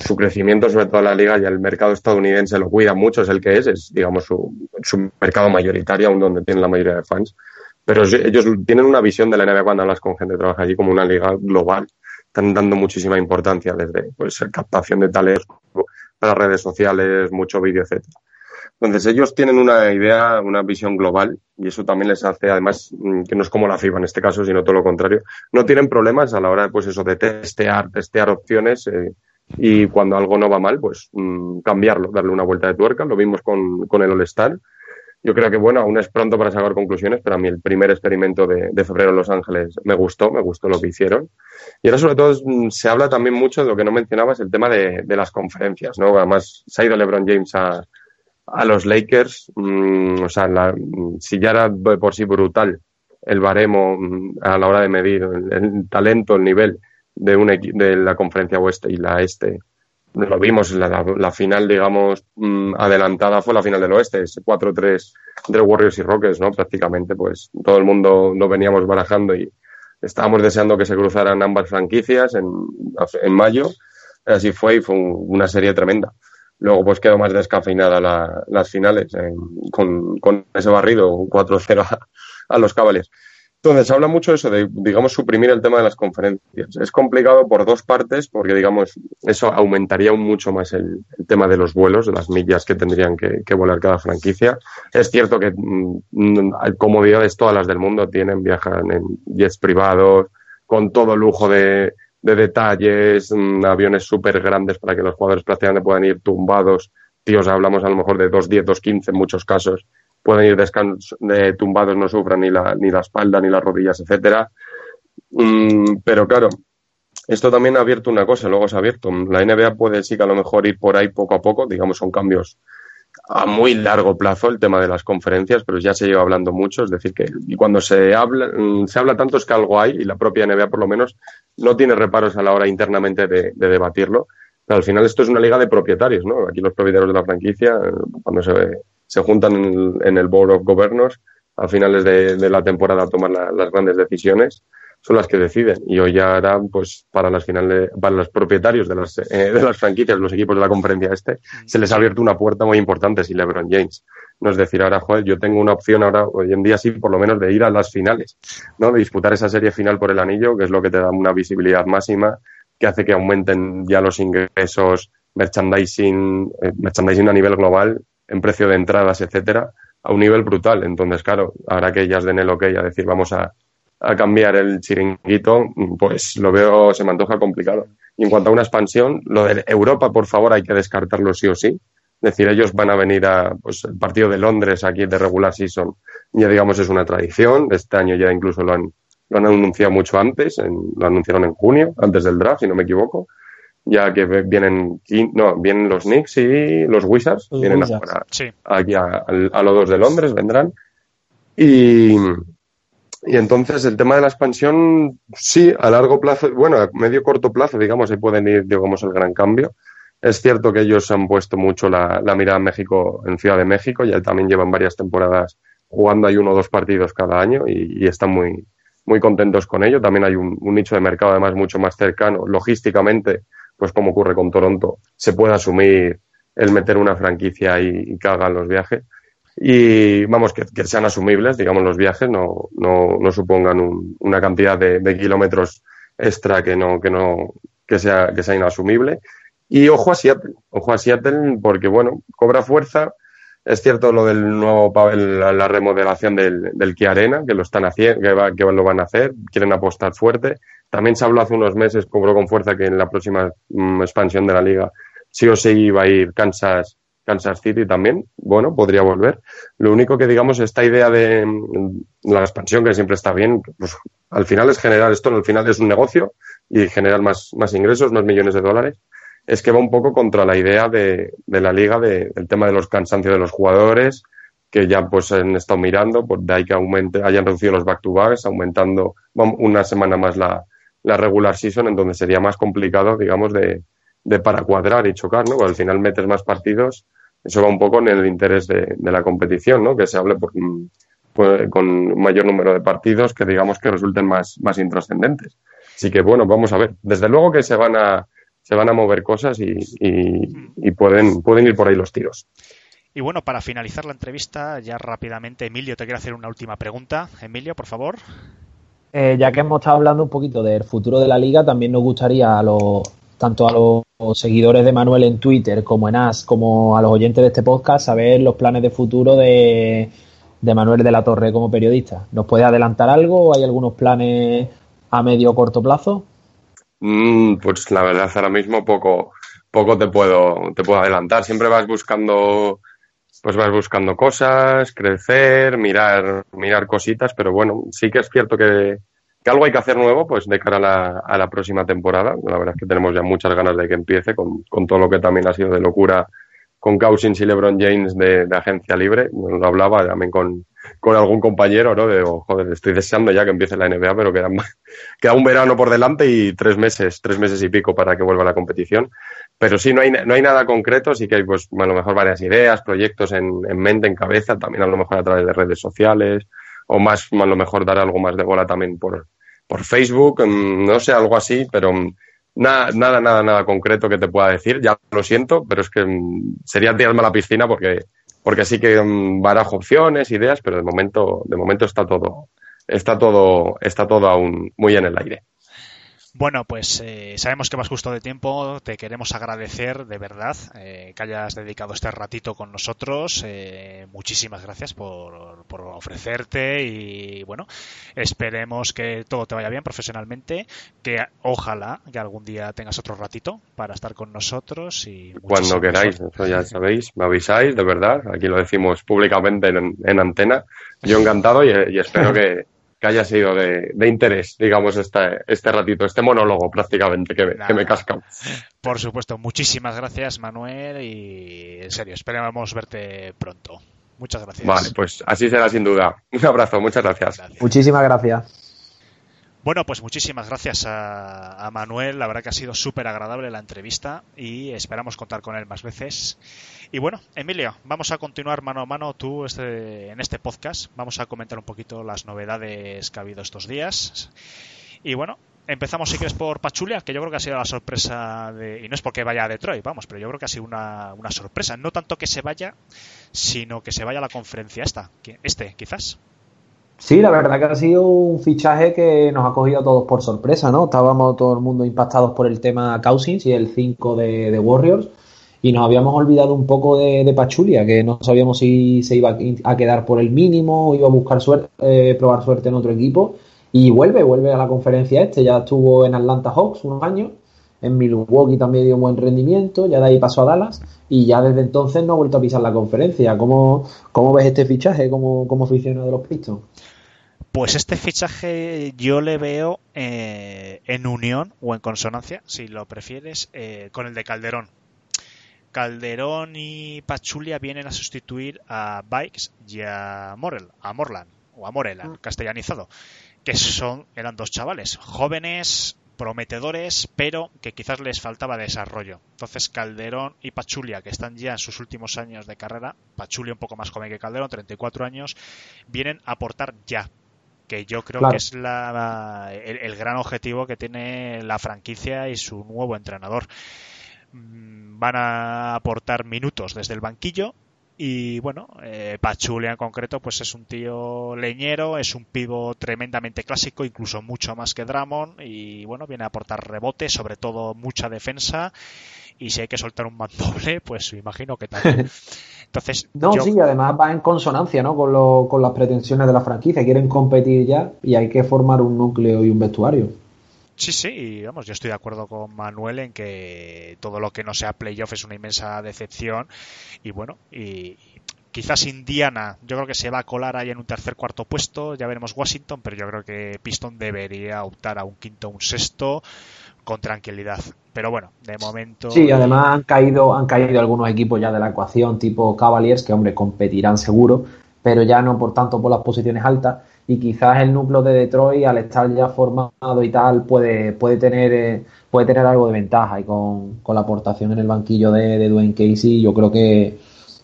su crecimiento, sobre todo la liga y el mercado estadounidense lo cuida mucho, es el que es, es digamos su, su mercado mayoritario, aún donde tienen la mayoría de fans. Pero ellos tienen una visión de la NBA cuando hablas con gente que trabaja allí como una liga global. Están dando muchísima importancia desde pues, captación de talentos para redes sociales, mucho vídeo, etcétera. Entonces ellos tienen una idea, una visión global y eso también les hace, además, mm, que no es como la FIBA en este caso, sino todo lo contrario. No tienen problemas a la hora, pues eso, de testear, testear opciones eh, y cuando algo no va mal, pues mm, cambiarlo, darle una vuelta de tuerca. Lo vimos con, con el All-Star. Yo creo que, bueno, aún es pronto para sacar conclusiones, pero a mí el primer experimento de, febrero en Los Ángeles me gustó, me gustó lo que hicieron. Y ahora, sobre todo, mm, se habla también mucho de lo que no mencionabas, el tema de, las conferencias, ¿no? Además, se ha ido LeBron James a, a los Lakers, mm, o sea, si ya era por sí brutal el baremo mm, a la hora de medir el, talento, el nivel de, una, de la conferencia oeste y la este, lo vimos la, final, digamos, mm, adelantada fue la final del oeste, ese 4-3 entre Warriors y Rockets, ¿no? Prácticamente, pues todo el mundo lo veníamos barajando y estábamos deseando que se cruzaran ambas franquicias en, en mayo. Así fue y fue una serie tremenda. Luego pues quedó más descafeinada las finales con, con, ese barrido 4-0 a, los cabales. Entonces, habla mucho eso de, digamos, suprimir el tema de las conferencias. Es complicado por dos partes, porque, digamos, eso aumentaría aún mucho más el, tema de los vuelos, de las millas que tendrían que, volar cada franquicia. Es cierto que mm, comodidades todas las del mundo tienen, viajan en jets privados, con todo lujo de, de detalles, mm, aviones súper grandes para que los jugadores prácticamente puedan ir tumbados. Tíos, hablamos a lo mejor de 2.10, 2.15 en muchos casos. Pueden ir de tumbados, no sufran ni la, ni la espalda, ni las rodillas, etcétera. Mm, pero claro, esto también ha abierto una cosa, luego se ha abierto. La NBA puede sí que a lo mejor ir por ahí poco a poco, digamos, son cambios a muy largo plazo el tema de las conferencias, pero ya se lleva hablando mucho, es decir, que y cuando se habla, mm, se habla tanto es que algo hay y la propia NBA por lo menos no tiene reparos a la hora internamente de, debatirlo. Pero al final esto es una liga de propietarios, ¿no? Aquí los propietarios de la franquicia, cuando se, se juntan en el, Board of Governors a finales de, la temporada a tomar las grandes decisiones, son las que deciden. Y hoy ya pues, para las finales, para los propietarios de las, eh, de las franquicias, los equipos de la conferencia este, se les ha abierto una puerta muy importante si LeBron James. No es decir, ahora, joder, yo tengo una opción ahora, hoy en día sí, por lo menos de ir a las finales, ¿no? De disputar esa serie final por el anillo, que es lo que te da una visibilidad máxima, que hace que aumenten ya los ingresos, merchandising, eh, merchandising a nivel global, en precio de entradas, etcétera, a un nivel brutal. Entonces, claro, ahora que ellas den el ok a decir vamos a, a cambiar el chiringuito, pues lo veo, se me antoja complicado. Y en cuanto a una expansión, lo de Europa, por favor, hay que descartarlo sí o sí. Es decir, ellos van a venir a, pues, el partido de Londres aquí de regular season, ya digamos es una tradición. Este año ya incluso lo han, lo han anunciado mucho antes, lo anunciaron en junio, antes del draft, si no me equivoco. Ya que vienen, no, vienen los Knicks y los Wizards, vienen aquí a, a, los dos de Londres, vendrán. Y, y entonces el tema de la expansión, sí, a largo plazo, bueno, a medio corto plazo, digamos, ahí pueden ir, digamos, el gran cambio. Es cierto que ellos han puesto mucho la, mirada en México, en Ciudad de México, y también llevan varias temporadas jugando ahí uno o dos partidos cada año y, están muy, muy contentos con ello. También hay un, nicho de mercado además mucho más cercano. Logísticamente, pues como ocurre con Toronto, se puede asumir el meter una franquicia y, y que hagan los viajes y vamos, que, sean asumibles, digamos, los viajes, no, no, no supongan una cantidad de, kilómetros extra que no, que no, que sea, que sea inasumible. Y ojo a Seattle, ojo a Seattle, porque bueno, cobra fuerza. Es cierto lo del nuevo, la, remodelación del, del Kia Arena, que lo están haciendo, que, que lo van a hacer, quieren apostar fuerte. También se habló hace unos meses, cobró con fuerza que en la próxima mm, expansión de la liga sí o sí iba a ir Kansas, Kansas City también, bueno, podría volver. Lo único que digamos, esta idea de mm, la expansión, que siempre está bien, pues al final es generar esto, al final es un negocio y generar más, más ingresos, más millones de dólares, es que va un poco contra la idea de, de la liga, de, del tema de los cansancios de los jugadores, que ya pues han estado mirando, pues de ahí que aumente, hayan reducido los back-to-backs, aumentando una semana más la, la regular season, en donde sería más complicado, digamos, de, de para cuadrar y chocar, ¿no? Porque al final metes más partidos, eso va un poco en el interés de, la competición, ¿no? Que se hable por, pues, con mayor número de partidos que digamos que resulten más, más intrascendentes. Así que bueno, vamos a ver. Desde luego que se van a, se van a mover cosas y, y, pueden, pueden ir por ahí los tiros. Y bueno, para finalizar la entrevista, ya rápidamente, Emilio, te quiero hacer una última pregunta. Emilio, por favor. Eh, ya que hemos estado hablando un poquito del futuro de la liga, también nos gustaría a los, tanto a los seguidores de Manuel en Twitter como en AS, como a los oyentes de este podcast, saber los planes de futuro de, Manuel de la Torre como periodista. ¿Nos puede adelantar algo? ¿Hay algunos planes a medio o corto plazo? Mm, pues la verdad, ahora mismo poco, poco te puedo, te puedo adelantar. Siempre vas buscando, pues vas buscando cosas, crecer, mirar, mirar cositas, pero bueno, sí que es cierto que, que algo hay que hacer nuevo, pues de cara a la, a la próxima temporada. La verdad es que tenemos ya muchas ganas de que empiece con, con todo lo que también ha sido de locura con Cousins y LeBron James de, agencia libre. Lo hablaba también con, con algún compañero, ¿no? De, oh, joder, estoy deseando ya que empiece la NBA, pero queda, queda un verano por delante y tres meses, tres meses y pico para que vuelva la competición. Pero sí, no hay, no hay nada concreto, sí que hay, pues, a lo mejor varias ideas, proyectos en, en mente, en cabeza, también a lo mejor a través de redes sociales, o más, a lo mejor dar algo más de bola también por, por Facebook, mm, no sé, algo así, pero mm, Nada, nada, nada, nada concreto que te pueda decir. Ya lo siento, pero es que mm, sería tirarme a la piscina porque, porque sí que barajo opciones, ideas, pero de momento, de momento está todo, está todo, está todo aún muy en el aire. Bueno, pues eh, sabemos que vas justo de tiempo. Te queremos agradecer de verdad eh, que hayas dedicado este ratito con nosotros. Eh, muchísimas gracias por, por, ofrecerte y bueno, esperemos que todo te vaya bien profesionalmente. Que ojalá que algún día tengas otro ratito para estar con nosotros y cuando queráis. Eso ya sabéis, me avisáis de verdad. Aquí lo decimos públicamente en, antena. Yo encantado y espero que que haya sido de, interés, digamos, este, este ratito, este monólogo prácticamente que, que me casca. Por supuesto, muchísimas gracias Manuel y en serio, esperamos verte pronto. Muchas gracias. Vale, pues así será sin duda. Un abrazo, muchas gracias. Muchísimas gracias. Bueno, pues muchísimas gracias a, Manuel. La verdad que ha sido súper agradable la entrevista y esperamos contar con él más veces. Y bueno, Emilio, vamos a continuar mano a mano tú este, en este podcast. Vamos a comentar un poquito las novedades que ha habido estos días. Y bueno, empezamos si quieres por Pachulia, que yo creo que ha sido la sorpresa de... Y no es porque vaya a Detroit, vamos, pero yo creo que ha sido una, una sorpresa. No tanto que se vaya, sino que se vaya a la conferencia esta, este, quizás. Sí, la verdad que ha sido un fichaje que nos ha cogido a todos por sorpresa, ¿no? Estábamos todo el mundo impactados por el tema Cousins y el 5 de, Warriors y nos habíamos olvidado un poco de, Pachulia, que no sabíamos si se iba a quedar por el mínimo o iba a buscar suerte, eh, probar suerte en otro equipo y vuelve, vuelve a la conferencia este, ya estuvo en Atlanta Hawks unos años, en Milwaukee también dio un buen rendimiento, ya de ahí pasó a Dallas y ya desde entonces no ha vuelto a pisar la conferencia. ¿Cómo, cómo ves este fichaje como, como aficionado de los Pistons? Pues este fichaje yo le veo eh, en unión o en consonancia, si lo prefieres, eh, con el de Calderón. Calderón y Pachulia vienen a sustituir a Bikes y a Morel, a Morland o a Morelan, mm. castellanizado, que son eran dos chavales jóvenes, prometedores, pero que quizás les faltaba desarrollo. Entonces Calderón y Pachulia, que están ya en sus últimos años de carrera, Pachulia un poco más joven que Calderón, 34 años, vienen a aportar ya que yo creo que es la, el, gran objetivo que tiene la franquicia y su nuevo entrenador. Mm, van a aportar minutos desde el banquillo y bueno, eh, Pachulia en concreto pues es un tío leñero, es un pivo tremendamente clásico, incluso mucho más que Dramon y bueno, viene a aportar rebote, sobre todo mucha defensa y si hay que soltar un mandoble, pues me imagino que también. Entonces, no, sí, además va en consonancia ¿no? con, lo, con las pretensiones de la franquicia. Quieren competir ya y hay que formar un núcleo y un vestuario. Sí, sí, y vamos, yo estoy de acuerdo con Manuel en que todo lo que no sea playoff es una inmensa decepción. Y bueno, y, quizás Indiana, yo creo que se va a colar ahí en un tercer cuarto puesto, ya veremos Washington, pero yo creo que Piston debería optar a un quinto o un sexto con tranquilidad. Pero bueno, de momento. Sí, además han caído, han caído algunos equipos ya de la ecuación, tipo Cavaliers, que hombre, competirán seguro, pero ya no por tanto por las posiciones altas. Y quizás el núcleo de Detroit al estar ya formado y tal puede, puede tener eh, puede tener algo de ventaja y con, la aportación en el banquillo de, de Dwayne Casey yo creo que,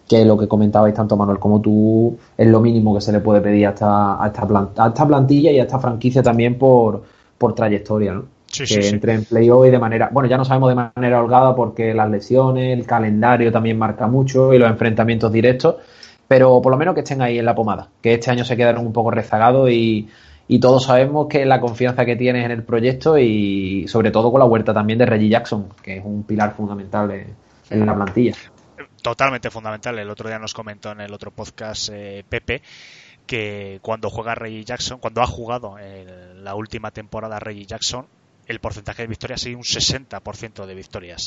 que lo que comentabais tanto Manuel como tú es lo mínimo que se le puede pedir a esta, a esta, planta, a esta plantilla y a esta franquicia también por, por trayectoria, ¿no? que entre en playoff y de manera, bueno, ya no sabemos de manera holgada porque las lesiones, el calendario también marca mucho y los enfrentamientos directos, pero por lo menos que estén ahí en la pomada, que este año se quedaron un poco rezagados y, y todos sabemos que la confianza que tienes en el proyecto y sobre todo con la huerta también de Reggie Jackson, que es un pilar fundamental en la plantilla totalmente fundamental. El otro día nos comentó en el otro podcast eh, Pepe que cuando juega Reggie Jackson, cuando ha jugado en la última temporada Reggie Jackson, el porcentaje de victorias sigue un 60% de victorias.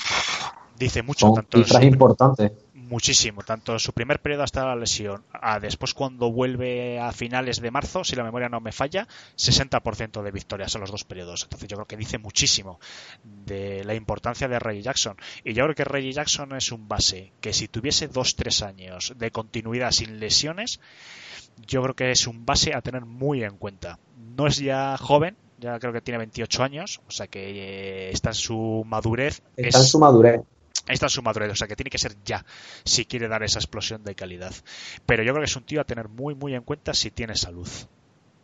Dice mucho. tanto cifras importantes muchísimo, tanto su primer periodo hasta la lesión, a después cuando vuelve a finales de marzo, si la memoria no me falla, 60% de victorias en los dos periodos. Entonces yo creo que dice muchísimo de la importancia de Reggie Jackson. Y yo creo que Reggie Jackson es un base que si tuviese dos, tres años de continuidad sin lesiones, yo creo que es un base a tener muy en cuenta. No es ya joven, ya creo que tiene 28 años, o sea que eh, está en su madurez. Está en su madurez Ahí está su madurez, o sea que tiene que ser ya si quiere dar esa explosión de calidad. Pero yo creo que es un tío a tener muy, muy en cuenta si tiene salud.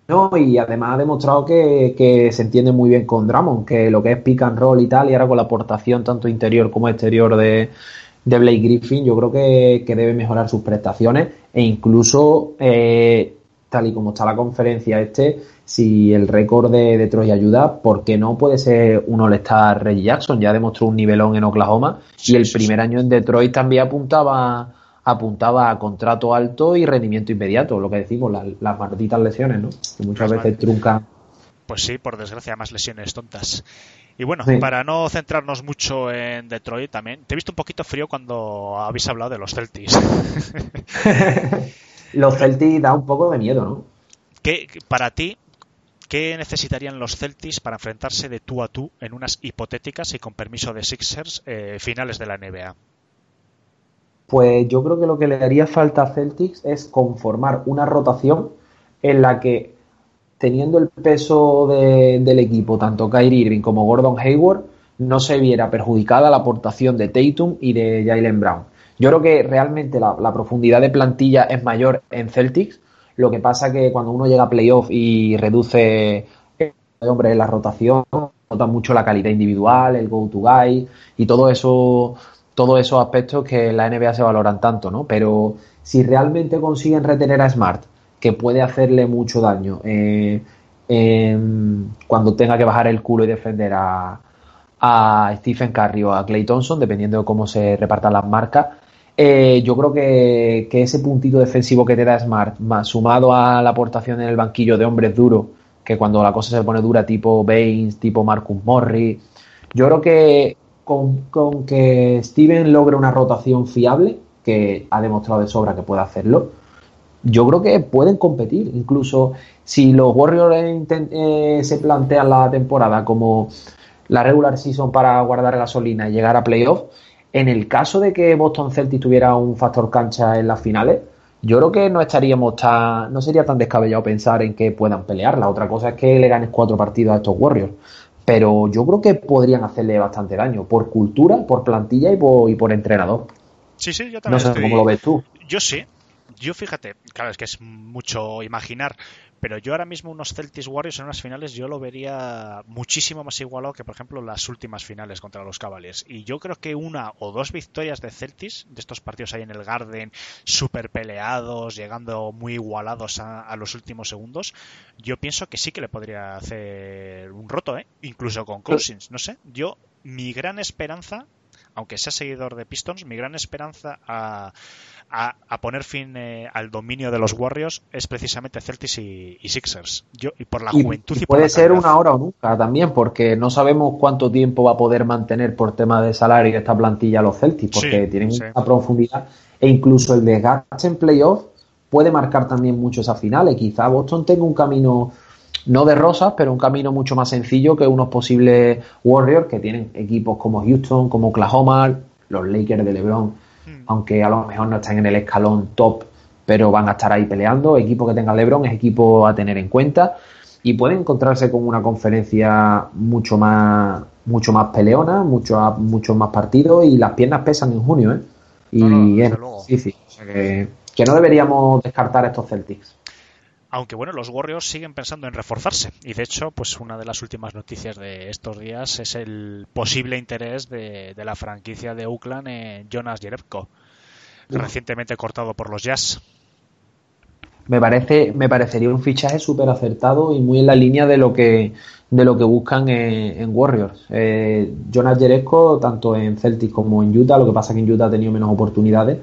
No, y además ha demostrado que, se entiende muy bien con Drummond, que lo que es pick and roll y tal, y ahora con la aportación tanto interior como exterior de, de Blake Griffin, yo creo que, debe mejorar sus prestaciones e incluso, eh, tal y como está la conferencia este, si el récord de Detroit ayuda, ¿por qué no puede ser un All-Star Reggie Jackson? Ya demostró un nivelón en Oklahoma y el primer año en Detroit también apuntaba apuntaba a contrato alto y rendimiento inmediato, lo que decimos, las malditas lesiones, ¿no? Que muchas veces truncan. Pues sí, por desgracia, más lesiones tontas. Y bueno, para no centrarnos mucho en Detroit también, te he visto un poquito frío cuando habéis hablado de los Celtics. los Celtics da un poco de miedo, ¿no? ¿Qué, para ti, ¿Qué necesitarían los Celtics para enfrentarse de tú a tú en unas hipotéticas y con permiso de Sixers eh, finales de la NBA? Pues yo creo que lo que le haría falta a Celtics es conformar una rotación en la que, teniendo el peso del equipo, tanto Kyrie Irving como Gordon Hayward, no se viera perjudicada la aportación de Tatum y de Jalen Brown. Yo creo que realmente la, profundidad de plantilla es mayor en Celtics lo que pasa que cuando uno llega a playoff y reduce hombre en la rotación, nota mucho la calidad individual, el go to guy y todo eso, todos esos aspectos que en la NBA se valoran tanto, ¿no? Pero si realmente consiguen retener a Smart, que puede hacerle mucho daño eh, cuando tenga que bajar el culo y defender a, a Stephen Curry o a Clay Thompson, dependiendo de cómo se repartan las marcas, eh, yo creo que, ese puntito defensivo que te da Smart, más sumado a la aportación en el banquillo de hombres duros, que cuando la cosa se pone dura, tipo Baines, tipo Marcus Morris, yo creo que con, que Steven logre una rotación fiable, que ha demostrado de sobra que puede hacerlo, yo creo que pueden competir. Incluso si los Warriors eh, se plantean la temporada como la regular season para guardar gasolina y llegar a playoff, en el caso de que Boston Celtics tuviera un factor cancha en las finales, yo creo que no estaríamos tan, no sería tan descabellado pensar en que puedan pelear. La otra cosa es que le ganes cuatro partidos a estos Warriors. Pero yo creo que podrían hacerle bastante daño por cultura, por plantilla y por, y por entrenador. Sí, sí, yo también. No sé cómo lo ves tú. Yo sí. Yo fíjate, claro, es que es mucho imaginar, pero yo ahora mismo unos Celtics Warriors en unas finales yo lo vería muchísimo más igualado que por ejemplo las últimas finales contra los Cavaliers y yo creo que una o dos victorias de Celtics de estos partidos ahí en el Garden súper peleados llegando muy igualados a, los últimos segundos yo pienso que sí que le podría hacer un roto ¿eh? incluso con Cousins no sé yo mi gran esperanza aunque sea seguidor de Pistons, mi gran esperanza a, a, poner fin eh, al dominio de los Warriors es precisamente Celtics y, Sixers. Yo, y por la juventud y, puede ser una hora o nunca también, porque no sabemos cuánto tiempo va a poder mantener por tema de salario esta plantilla los Celtics, porque tienen una profundidad e incluso el desgaste en playoff puede marcar también mucho esas finales. Quizá Boston tenga un camino no de rosas, pero un camino mucho más sencillo que unos posibles Warriors que tienen equipos como Houston, como Oklahoma, los Lakers de LeBron, hmm. aunque a lo mejor no están en el escalón top pero van a estar ahí peleando. Equipo que tenga LeBron es equipo a tener en cuenta y puede encontrarse con una conferencia mucho más mucho más peleona, mucho, mucho más partidos y las piernas pesan en junio, ¿eh? Y es difícil. que, que no deberíamos descartar estos Celtics. Aunque bueno, los Warriors siguen pensando en reforzarse. Y de hecho, pues una de las últimas noticias de estos días es el posible interés de, la franquicia de Oakland en Jonas Jerebko, recientemente cortado por los Jazz. Me parece, me parecería un fichaje súper acertado y muy en la línea de lo que, de lo que buscan en, Warriors. Eh, Jonas Jerebko, tanto en Celtics como en Utah, lo que pasa es que en Utah ha tenido menos oportunidades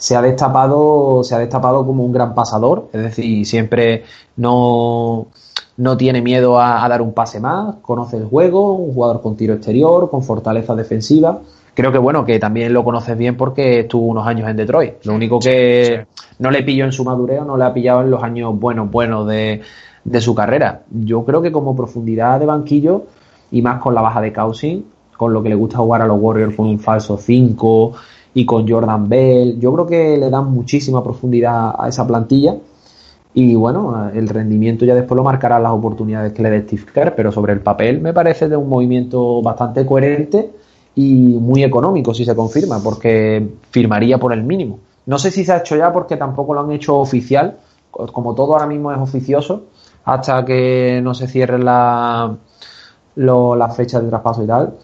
se ha destapado, se ha destapado como un gran pasador, es decir, siempre no, no tiene miedo a, dar un pase más, conoce el juego, un jugador con tiro exterior, con fortaleza defensiva. Creo que bueno, que también lo conoces bien porque estuvo unos años en Detroit. Lo único que no le pilló en su madureo, no le ha pillado en los años buenos, buenos de, de su carrera. Yo creo que como profundidad de banquillo y más con la baja de Cousin, con lo que le gusta jugar a los Warriors con un falso 5 y con Jordan Bell. Yo creo que le dan muchísima profundidad a esa plantilla. Y bueno, el rendimiento ya después lo marcarán las oportunidades que le dé Steve pero sobre el papel me parece de un movimiento bastante coherente y muy económico si se confirma, porque firmaría por el mínimo. No sé si se ha hecho ya porque tampoco lo han hecho oficial, como todo ahora mismo es oficioso, hasta que no se cierren la, las fechas de traspaso y tal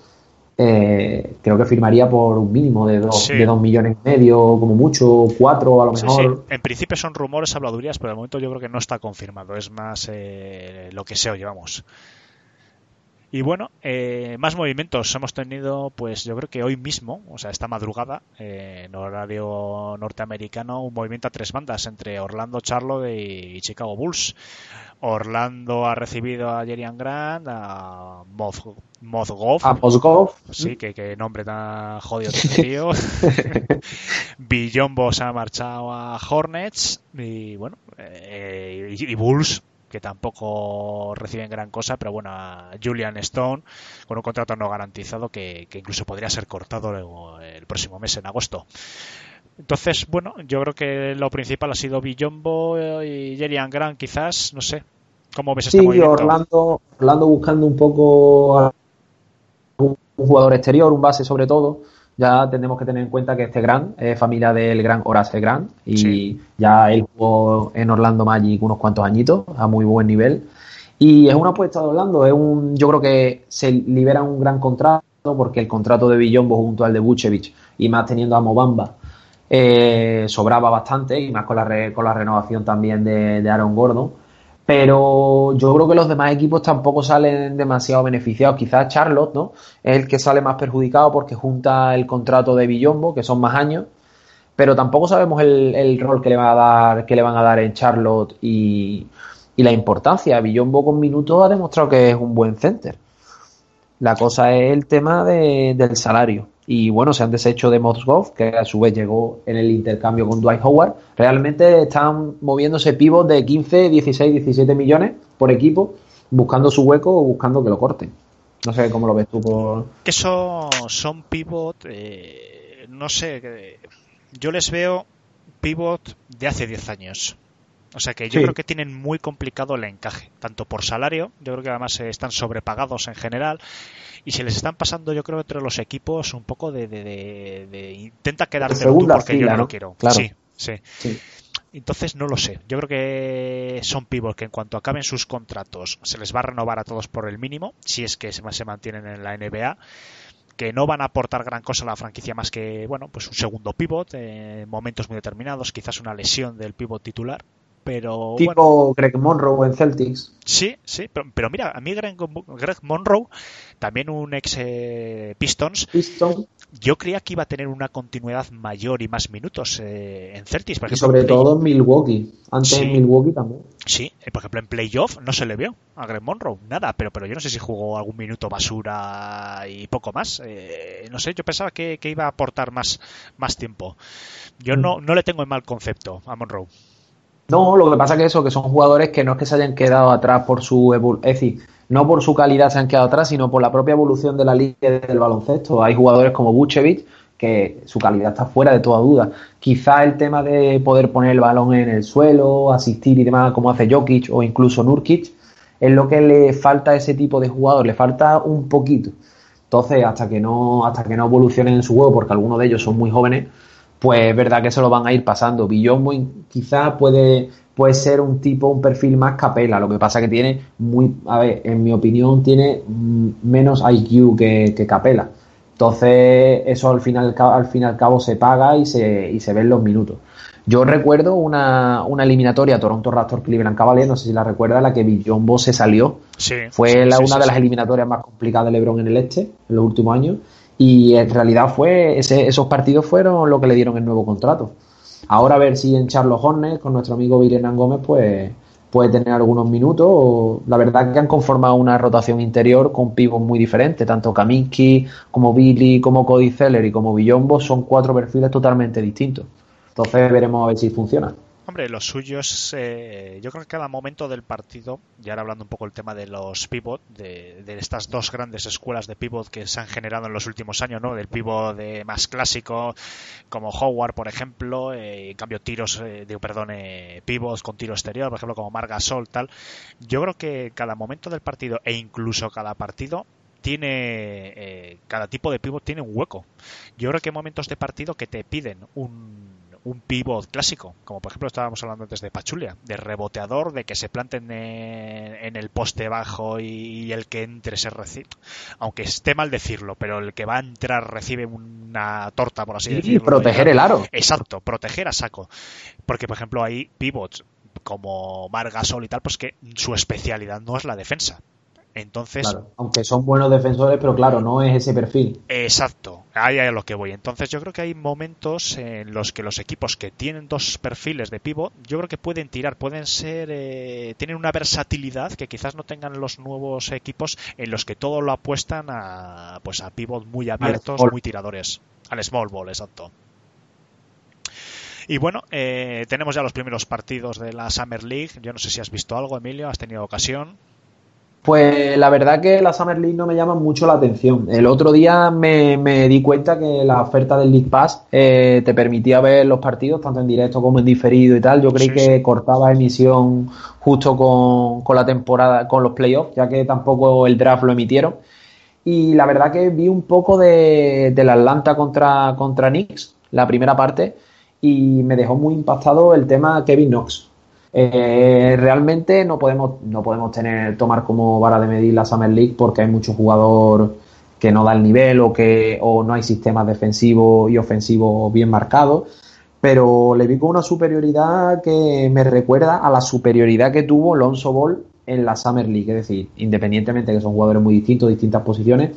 eh, creo que firmaría por un mínimo de dos, de dos millones y medio, como mucho, cuatro a lo mejor. En principio son rumores, habladurías, pero de momento yo creo que no está confirmado. Es más eh, lo que se oye, vamos. Y bueno, eh, más movimientos hemos tenido, pues yo creo que hoy mismo, o sea, esta madrugada, en horario norteamericano, un movimiento a tres bandas entre Orlando, Charlotte y Chicago Bulls. Orlando ha recibido a Jerian Grant, a Mozgov. A Mozgov. Sí, que, nombre tan jodido tío. Billombo se ha marchado a Hornets y bueno, eh, y, Bulls que tampoco reciben gran cosa, pero bueno, a Julian Stone con un contrato no garantizado que, incluso podría ser cortado el próximo mes en agosto. Entonces, bueno, yo creo que lo principal ha sido Billombo y Jerian Grant, quizás, no sé. ¿Cómo ves este sí, Orlando, Orlando buscando un poco un jugador exterior, un base sobre todo. Ya tenemos que tener en cuenta que este Gran es familia del gran Horace Grant y ya él jugó en Orlando Magic unos cuantos añitos a muy buen nivel. Y es una apuesta de Orlando, es un, yo creo que se libera un gran contrato porque el contrato de Billombo junto al de Buchevich y más teniendo a Mobamba eh, sobraba bastante y más con la, con la renovación también de, de, Aaron Gordon. Pero yo creo que los demás equipos tampoco salen demasiado beneficiados. Quizás Charlotte, ¿no? Es el que sale más perjudicado porque junta el contrato de Billombo, que son más años. Pero tampoco sabemos el, el rol que le, va a dar, que le van a dar en Charlotte y, y la importancia. Billombo con minutos ha demostrado que es un buen center. La cosa es el tema de, del salario y bueno, se han deshecho de Mozgov, que a su vez llegó en el intercambio con Dwight Howard. Realmente están moviéndose pivos de 15, 16, 17 millones por equipo, buscando su hueco o buscando que lo corten. No sé cómo lo ves tú por... Que son, son pivot, eh, no sé, yo les veo pivot de hace 10 años. O sea que yo creo que tienen muy complicado el encaje, tanto por salario, yo creo que además están sobrepagados en general, y se les están pasando, yo creo, entre los equipos un poco de, de, intenta quedarte tú porque yo no lo quiero. Sí, sí, Entonces no lo sé. Yo creo que son pibos que en cuanto acaben sus contratos se les va a renovar a todos por el mínimo, si es que se, mantienen en la NBA que no van a aportar gran cosa a la franquicia más que bueno pues un segundo pivot en momentos muy determinados quizás una lesión del pivot titular pero tipo Greg Monroe en Celtics. Sí, sí, pero, mira, a mí Greg, Monroe, también un ex eh, Pistons, yo creía que iba a tener una continuidad mayor y más minutos eh, en Celtics. Por y sobre todo en Milwaukee, antes en Milwaukee también. Sí, eh, por ejemplo en playoff no se le vio a Greg Monroe, nada, pero, pero yo no sé si jugó algún minuto basura y poco más. no sé, yo pensaba que, iba a aportar más, más tiempo. Yo mm. no, no le tengo en mal concepto a Monroe. No, lo que pasa es que eso, que son jugadores que no es que se hayan quedado atrás por su es decir, no por su calidad se han quedado atrás, sino por la propia evolución de la liga del baloncesto. Hay jugadores como Buchevich que su calidad está fuera de toda duda. Quizá el tema de poder poner el balón en el suelo, asistir y demás, como hace Jokic o incluso Nurkic, es lo que le falta a ese tipo de jugador, le falta un poquito. Entonces, hasta que no, hasta que no evolucionen en su juego, porque algunos de ellos son muy jóvenes, pues es verdad que se lo van a ir pasando. Billon quizá puede, puede ser un tipo, un perfil más capela, lo que pasa que tiene muy, a ver, en mi opinión, tiene mm, menos IQ que, que capela. Entonces, eso al final, al fin y al cabo se paga y se, y se ven los minutos. Yo recuerdo una, una eliminatoria Toronto Raptors Cleveland Cavaliers, no sé si la recuerda, la que Billombo se salió. Fue la, una de las eliminatorias más complicadas de LeBron en el este en los últimos años. Y en realidad fue ese, esos partidos fueron lo que le dieron el nuevo contrato. Ahora a ver si en Charlos Hornets con nuestro amigo Virenan Gómez pues puede tener algunos minutos. La verdad que han conformado una rotación interior con pivos muy diferentes, tanto Kaminsky como Billy, como Cody Zeller y como Villombo son cuatro perfiles totalmente distintos. Entonces veremos a ver si funciona. Hombre, lo suyo es, eh, yo creo que cada momento del partido, y ahora hablando un poco el tema de los pivot, de, estas dos grandes escuelas de pivot que se han generado en los últimos años, ¿no? Del pivot de más clásico, como Howard, por ejemplo, eh, en cambio tiros, eh, de, perdón, pivots con tiro exterior, por ejemplo, como Marga Sol, tal. Yo creo que cada momento del partido e incluso cada partido tiene, cada tipo de pivot tiene un hueco. Yo creo que hay momentos de partido que te piden un un pivot clásico, como por ejemplo estábamos hablando antes de Pachulia, de reboteador, de que se planten en, el poste bajo y, el que entre se recibe, aunque esté mal decirlo, pero el que va a entrar recibe una torta, por así decirlo. Y proteger el aro. Exacto, proteger a saco. Porque por ejemplo hay pivots como Margasol y tal, pues que su especialidad no es la defensa. Entonces, aunque son buenos defensores, pero claro, no es ese perfil. Exacto, ahí es a lo que voy. Entonces, yo creo que hay momentos en los que los equipos que tienen dos perfiles de pivot, yo creo que pueden tirar, pueden ser, eh, tienen una versatilidad que quizás no tengan los nuevos equipos en los que todo lo apuestan a, pues a pivot muy abiertos, muy tiradores, al small ball, exacto. Y bueno, eh, tenemos ya los primeros partidos de la Summer League. Yo no sé si has visto algo, Emilio, has tenido ocasión. Pues la verdad que la Summer League no me llama mucho la atención. El otro día me, di cuenta que la oferta del League Pass eh, te permitía ver los partidos tanto en directo como en diferido y tal. Yo creí que cortaba emisión justo con, la temporada, con los playoffs, ya que tampoco el draft lo emitieron. Y la verdad que vi un poco de, del Atlanta contra, contra Knicks, la primera parte, y me dejó muy impactado el tema Kevin Knox eh, realmente no podemos, no podemos tener, tomar como vara de medir la Summer League porque hay muchos jugadores que no da el nivel o que o no hay sistemas defensivos y ofensivos bien marcados. Pero le vi con una superioridad que me recuerda a la superioridad que tuvo Lonzo Ball en la Summer League. Es decir, independientemente que son jugadores muy distintos, distintas posiciones,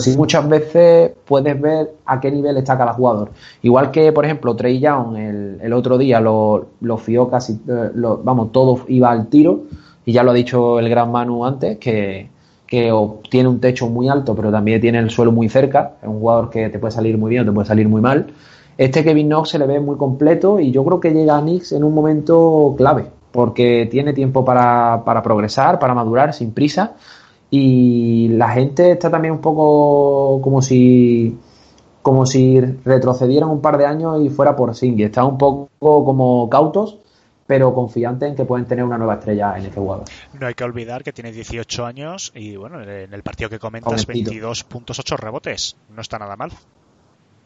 sí muchas veces puedes ver a qué nivel está cada jugador. Igual que, por ejemplo, Trey Young el, otro día lo, lo fió casi, eh, vamos, todo iba al tiro, y ya lo ha dicho el gran Manu antes, que, que tiene un techo muy alto, pero también tiene el suelo muy cerca, es un jugador que te puede salir muy bien o te puede salir muy mal. Este Kevin Knox se le ve muy completo y yo creo que llega a Knicks en un momento clave, porque tiene tiempo para, para progresar, para madurar sin prisa y la gente está también un poco como si como si retrocedieran un par de años y fuera por sí. Y está un poco como cautos, pero confiantes en que pueden tener una nueva estrella en este jugador. No hay que olvidar que tiene 18 años y bueno, en el partido que comentas, 22 puntos, 8 rebotes. No está nada mal.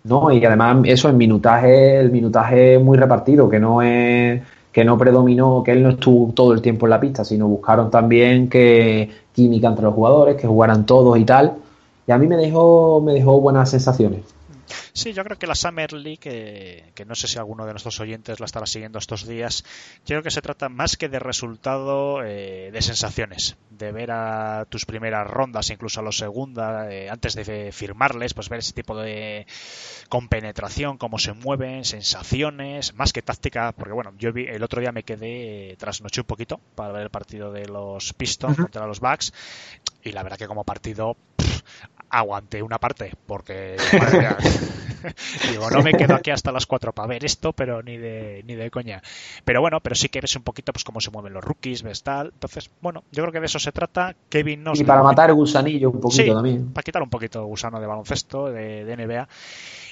No, y además eso en minutaje, el minutaje muy repartido, que no es que no predominó, que él no estuvo todo el tiempo en la pista, sino buscaron también que química entre los jugadores, que jugaran todos y tal. Y a mí me dejó, me dejó buenas sensaciones. Sí, yo creo que la Summer League, que no sé si alguno de nuestros oyentes la estará siguiendo estos días, yo creo que se trata más que de resultado eh, de sensaciones, de ver a tus primeras rondas, incluso a los segundas, eh, antes de firmarles, pues ver ese tipo de compenetración, cómo se mueven, sensaciones, más que táctica, porque bueno, yo vi, el otro día me quedé, trasnoché un poquito para ver el partido de los Pistons contra los Bucks, y la verdad que como partido aguanté una parte, porque digo, no me quedo aquí hasta las 4 para ver esto, pero ni de, ni de coña. Pero bueno, pero sí que ves un poquito pues cómo se mueven los rookies, ves tal. Entonces, bueno, yo creo que de eso se trata. Kevin no Y para matar el gusanillo un poquito también. Para quitar un poquito gusano de baloncesto, de, NBA.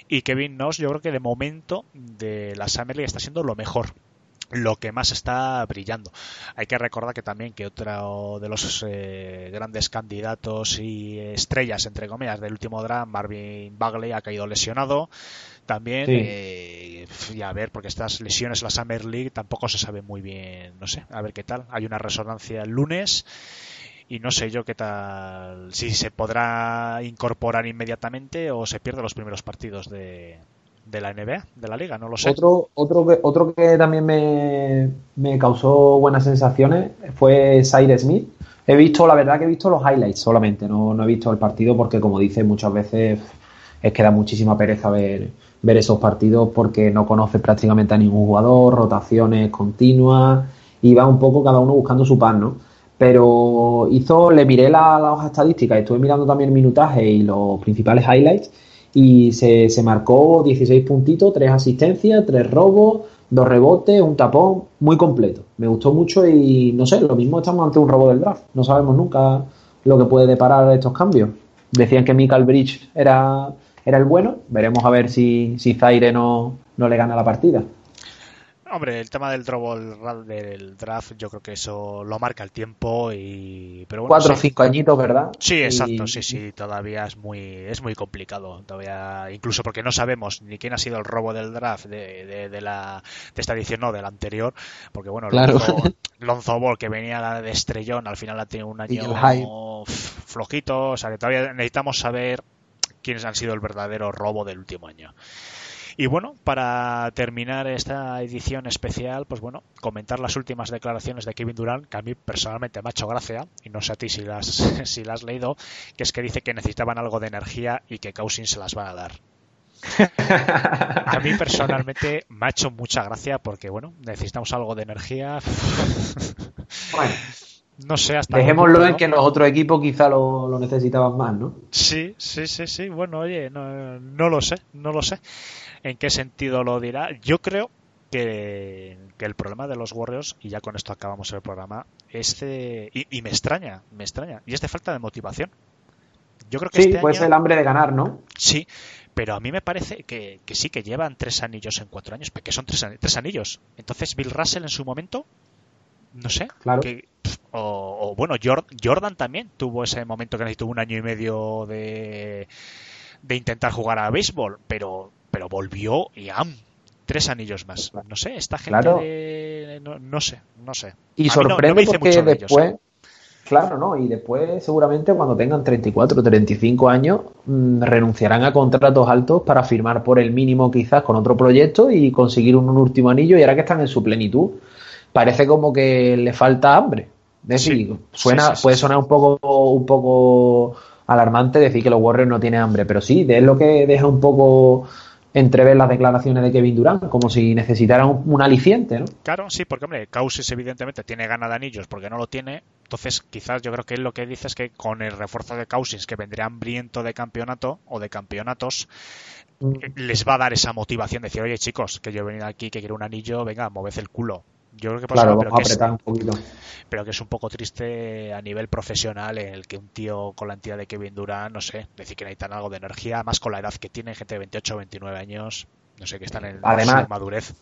Y Kevin Knox, yo creo que de momento de la Summer League está siendo lo mejor lo que más está brillando. Hay que recordar que también que otro de los eh, grandes candidatos y estrellas, entre comillas, del último draft, Marvin Bagley, ha caído lesionado. También, eh, y a ver, porque estas lesiones en la Summer League tampoco se sabe muy bien, no sé, a ver qué tal. Hay una resonancia el lunes y no sé yo qué tal, si se podrá incorporar inmediatamente o se pierde los primeros partidos de, de la NBA, de la liga, no lo sé. Otro, otro, que, otro que también me, me causó buenas sensaciones fue Cyrus Smith. He visto, la verdad que he visto los highlights solamente, no, no he visto el partido porque como dice muchas veces es que da muchísima pereza ver, ver esos partidos porque no conoce prácticamente a ningún jugador, rotaciones continuas y va un poco cada uno buscando su pan, ¿no? Pero hizo, le miré la, la hoja estadística, estuve mirando también el minutaje y los principales highlights y se, se marcó 16 puntitos, 3 asistencias, 3 robos, 2 rebotes, un tapón, muy completo. Me gustó mucho y no sé, lo mismo estamos ante un robo del draft. No sabemos nunca lo que puede deparar estos cambios. Decían que Michael Bridge era, era el bueno, veremos a ver si, si Zaire no, no le gana la partida. Hombre, el tema del robo del draft, yo creo que eso lo marca el tiempo y pero bueno, cuatro o cinco añitos, ¿verdad? Sí, exacto, sí, sí, todavía es muy es muy complicado, todavía incluso porque no sabemos ni quién ha sido el robo del draft de, de, de la de esta edición no, del anterior, porque bueno, claro. Lonzo, Ball que venía de estrellón, al final ha tenido un año flojito, o sea que todavía necesitamos saber quiénes han sido el verdadero robo del último año. Y bueno, para terminar esta edición especial, pues bueno, comentar las últimas declaraciones de Kevin Durant, que a mí personalmente me ha hecho gracia, y no sé a ti si las, si las has leído, que es que dice que necesitaban algo de energía y que Cousins se las va a dar. A mí personalmente me ha hecho mucha gracia porque, bueno, necesitamos algo de energía. Bueno, no sé hasta. Dejémoslo en que los otros equipos quizá lo, lo, necesitaban más, ¿no? Sí, sí, sí, sí. Bueno, oye, no, no lo sé, no lo sé en qué sentido lo dirá. Yo creo que, que, el problema de los Warriors, y ya con esto acabamos el programa, es de, y, y, me extraña, me extraña, y es de falta de motivación. Yo creo que sí, este pues año, el hambre de ganar, ¿no? Sí, pero a mí me parece que, que, sí, que llevan tres anillos en cuatro años, que son tres, tres anillos. Entonces, Bill Russell en su momento, no sé, claro. que, o, o, bueno, Jordan también tuvo ese momento que necesitó un año y medio de, de intentar jugar a béisbol, pero, pero volvió y ¡am! tres anillos más. No sé, esta gente claro. de, no, no, sé, no sé. Y sorprende no, no me dice porque mucho de después, ellos, ¿eh? claro, ¿no? Y después seguramente cuando tengan 34, 35 años mmm, renunciarán a contratos altos para firmar por el mínimo quizás con otro proyecto y conseguir un, un último anillo y ahora que están en su plenitud parece como que le falta hambre. Es decir, Sí. suena, Sí, sí, sí, puede sonar un poco, un poco alarmante decir que los Warriors no tienen hambre, pero sí, es lo que deja un poco entrever las declaraciones de Kevin Durant, como si necesitaran un, un aliciente, ¿no? Claro, sí, porque hombre, Causis evidentemente tiene gana de anillos porque no lo tiene. Entonces, quizás yo creo que él lo que dice es que con el refuerzo de Causis, que vendría hambriento de campeonato o de campeonatos, eh, les va a dar esa motivación de decir, oye chicos, que yo he venido aquí, que quiero un anillo, venga, moved el culo. Yo creo que pasa, Claro, pero, vamos a que es, apretar un poquito. pero que es un poco triste a nivel profesional en el que un tío con la entidad de Kevin Durant, no sé, decir que necesitan algo de energía, más con la edad que tienen, gente de 28 29 años, no sé, que están en Además- su madurez.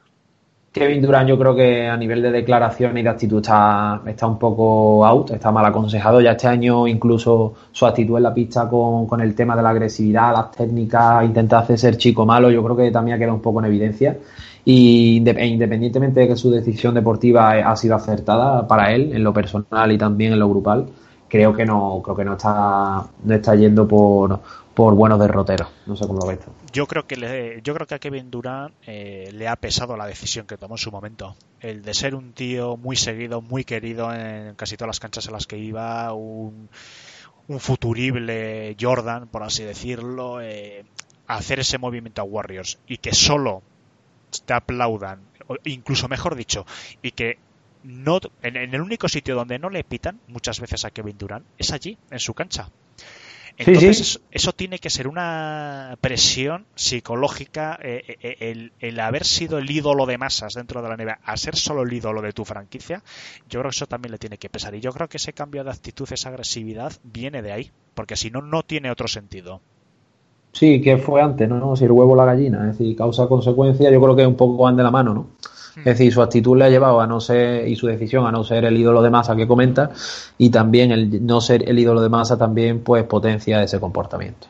Kevin Durant yo creo que a nivel de declaración y de actitud está, está un poco out, está mal aconsejado. Ya este año incluso su actitud en la pista con, con el tema de la agresividad, las técnicas, intenta hacer ser chico malo, yo creo que también ha quedado un poco en evidencia. Y e independientemente de que su decisión deportiva ha sido acertada para él, en lo personal y también en lo grupal, creo que no, creo que no está, no está yendo por, por buenos derroteros. No sé cómo lo ves. Yo creo que le, yo creo que a Kevin Durant eh, le ha pesado la decisión que tomó en su momento. El de ser un tío muy seguido, muy querido en casi todas las canchas en las que iba, un, un futurible Jordan, por así decirlo, eh, hacer ese movimiento a Warriors y que solo te aplaudan, o incluso mejor dicho, y que no en, en el único sitio donde no le pitan muchas veces a Kevin Durant es allí, en su cancha. Sí, Entonces, sí. Eso, eso tiene que ser una presión psicológica, eh, eh, el, el haber sido el ídolo de masas dentro de la NBA, a ser solo el ídolo de tu franquicia, yo creo que eso también le tiene que pesar. Y yo creo que ese cambio de actitud, esa agresividad, viene de ahí, porque si no, no tiene otro sentido. Sí, que fue antes, ¿no? Si el huevo o la gallina, es decir, causa-consecuencia, yo creo que un poco van de la mano, ¿no? Es decir, su actitud le ha llevado a no ser, y su decisión a no ser el ídolo de masa que comenta, y también el no ser el ídolo de masa también, pues, potencia ese comportamiento.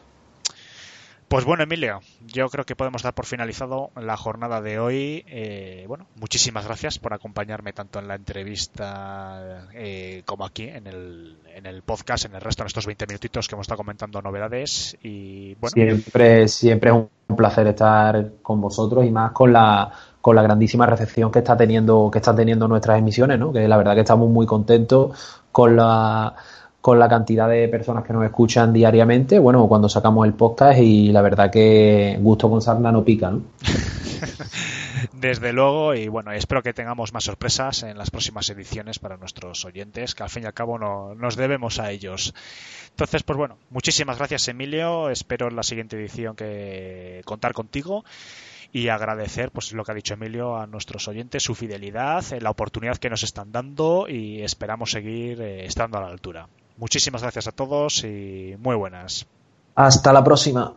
Pues bueno, Emilio, yo creo que podemos dar por finalizado la jornada de hoy. Eh, bueno, muchísimas gracias por acompañarme tanto en la entrevista eh, como aquí en el, en el podcast, en el resto de estos 20 minutitos que hemos estado comentando novedades. Y bueno, siempre, siempre es un placer estar con vosotros y más con la con la grandísima recepción que está teniendo que están teniendo nuestras emisiones, ¿no? Que la verdad que estamos muy contentos con la con la cantidad de personas que nos escuchan diariamente, bueno, cuando sacamos el podcast y la verdad que gusto con sarna no pica, ¿no? Desde luego, y bueno, espero que tengamos más sorpresas en las próximas ediciones para nuestros oyentes, que al fin y al cabo no, nos debemos a ellos. Entonces, pues bueno, muchísimas gracias Emilio, espero en la siguiente edición que contar contigo y agradecer, pues lo que ha dicho Emilio, a nuestros oyentes, su fidelidad, la oportunidad que nos están dando y esperamos seguir eh, estando a la altura. Muchísimas gracias a todos y muy buenas. Hasta la próxima.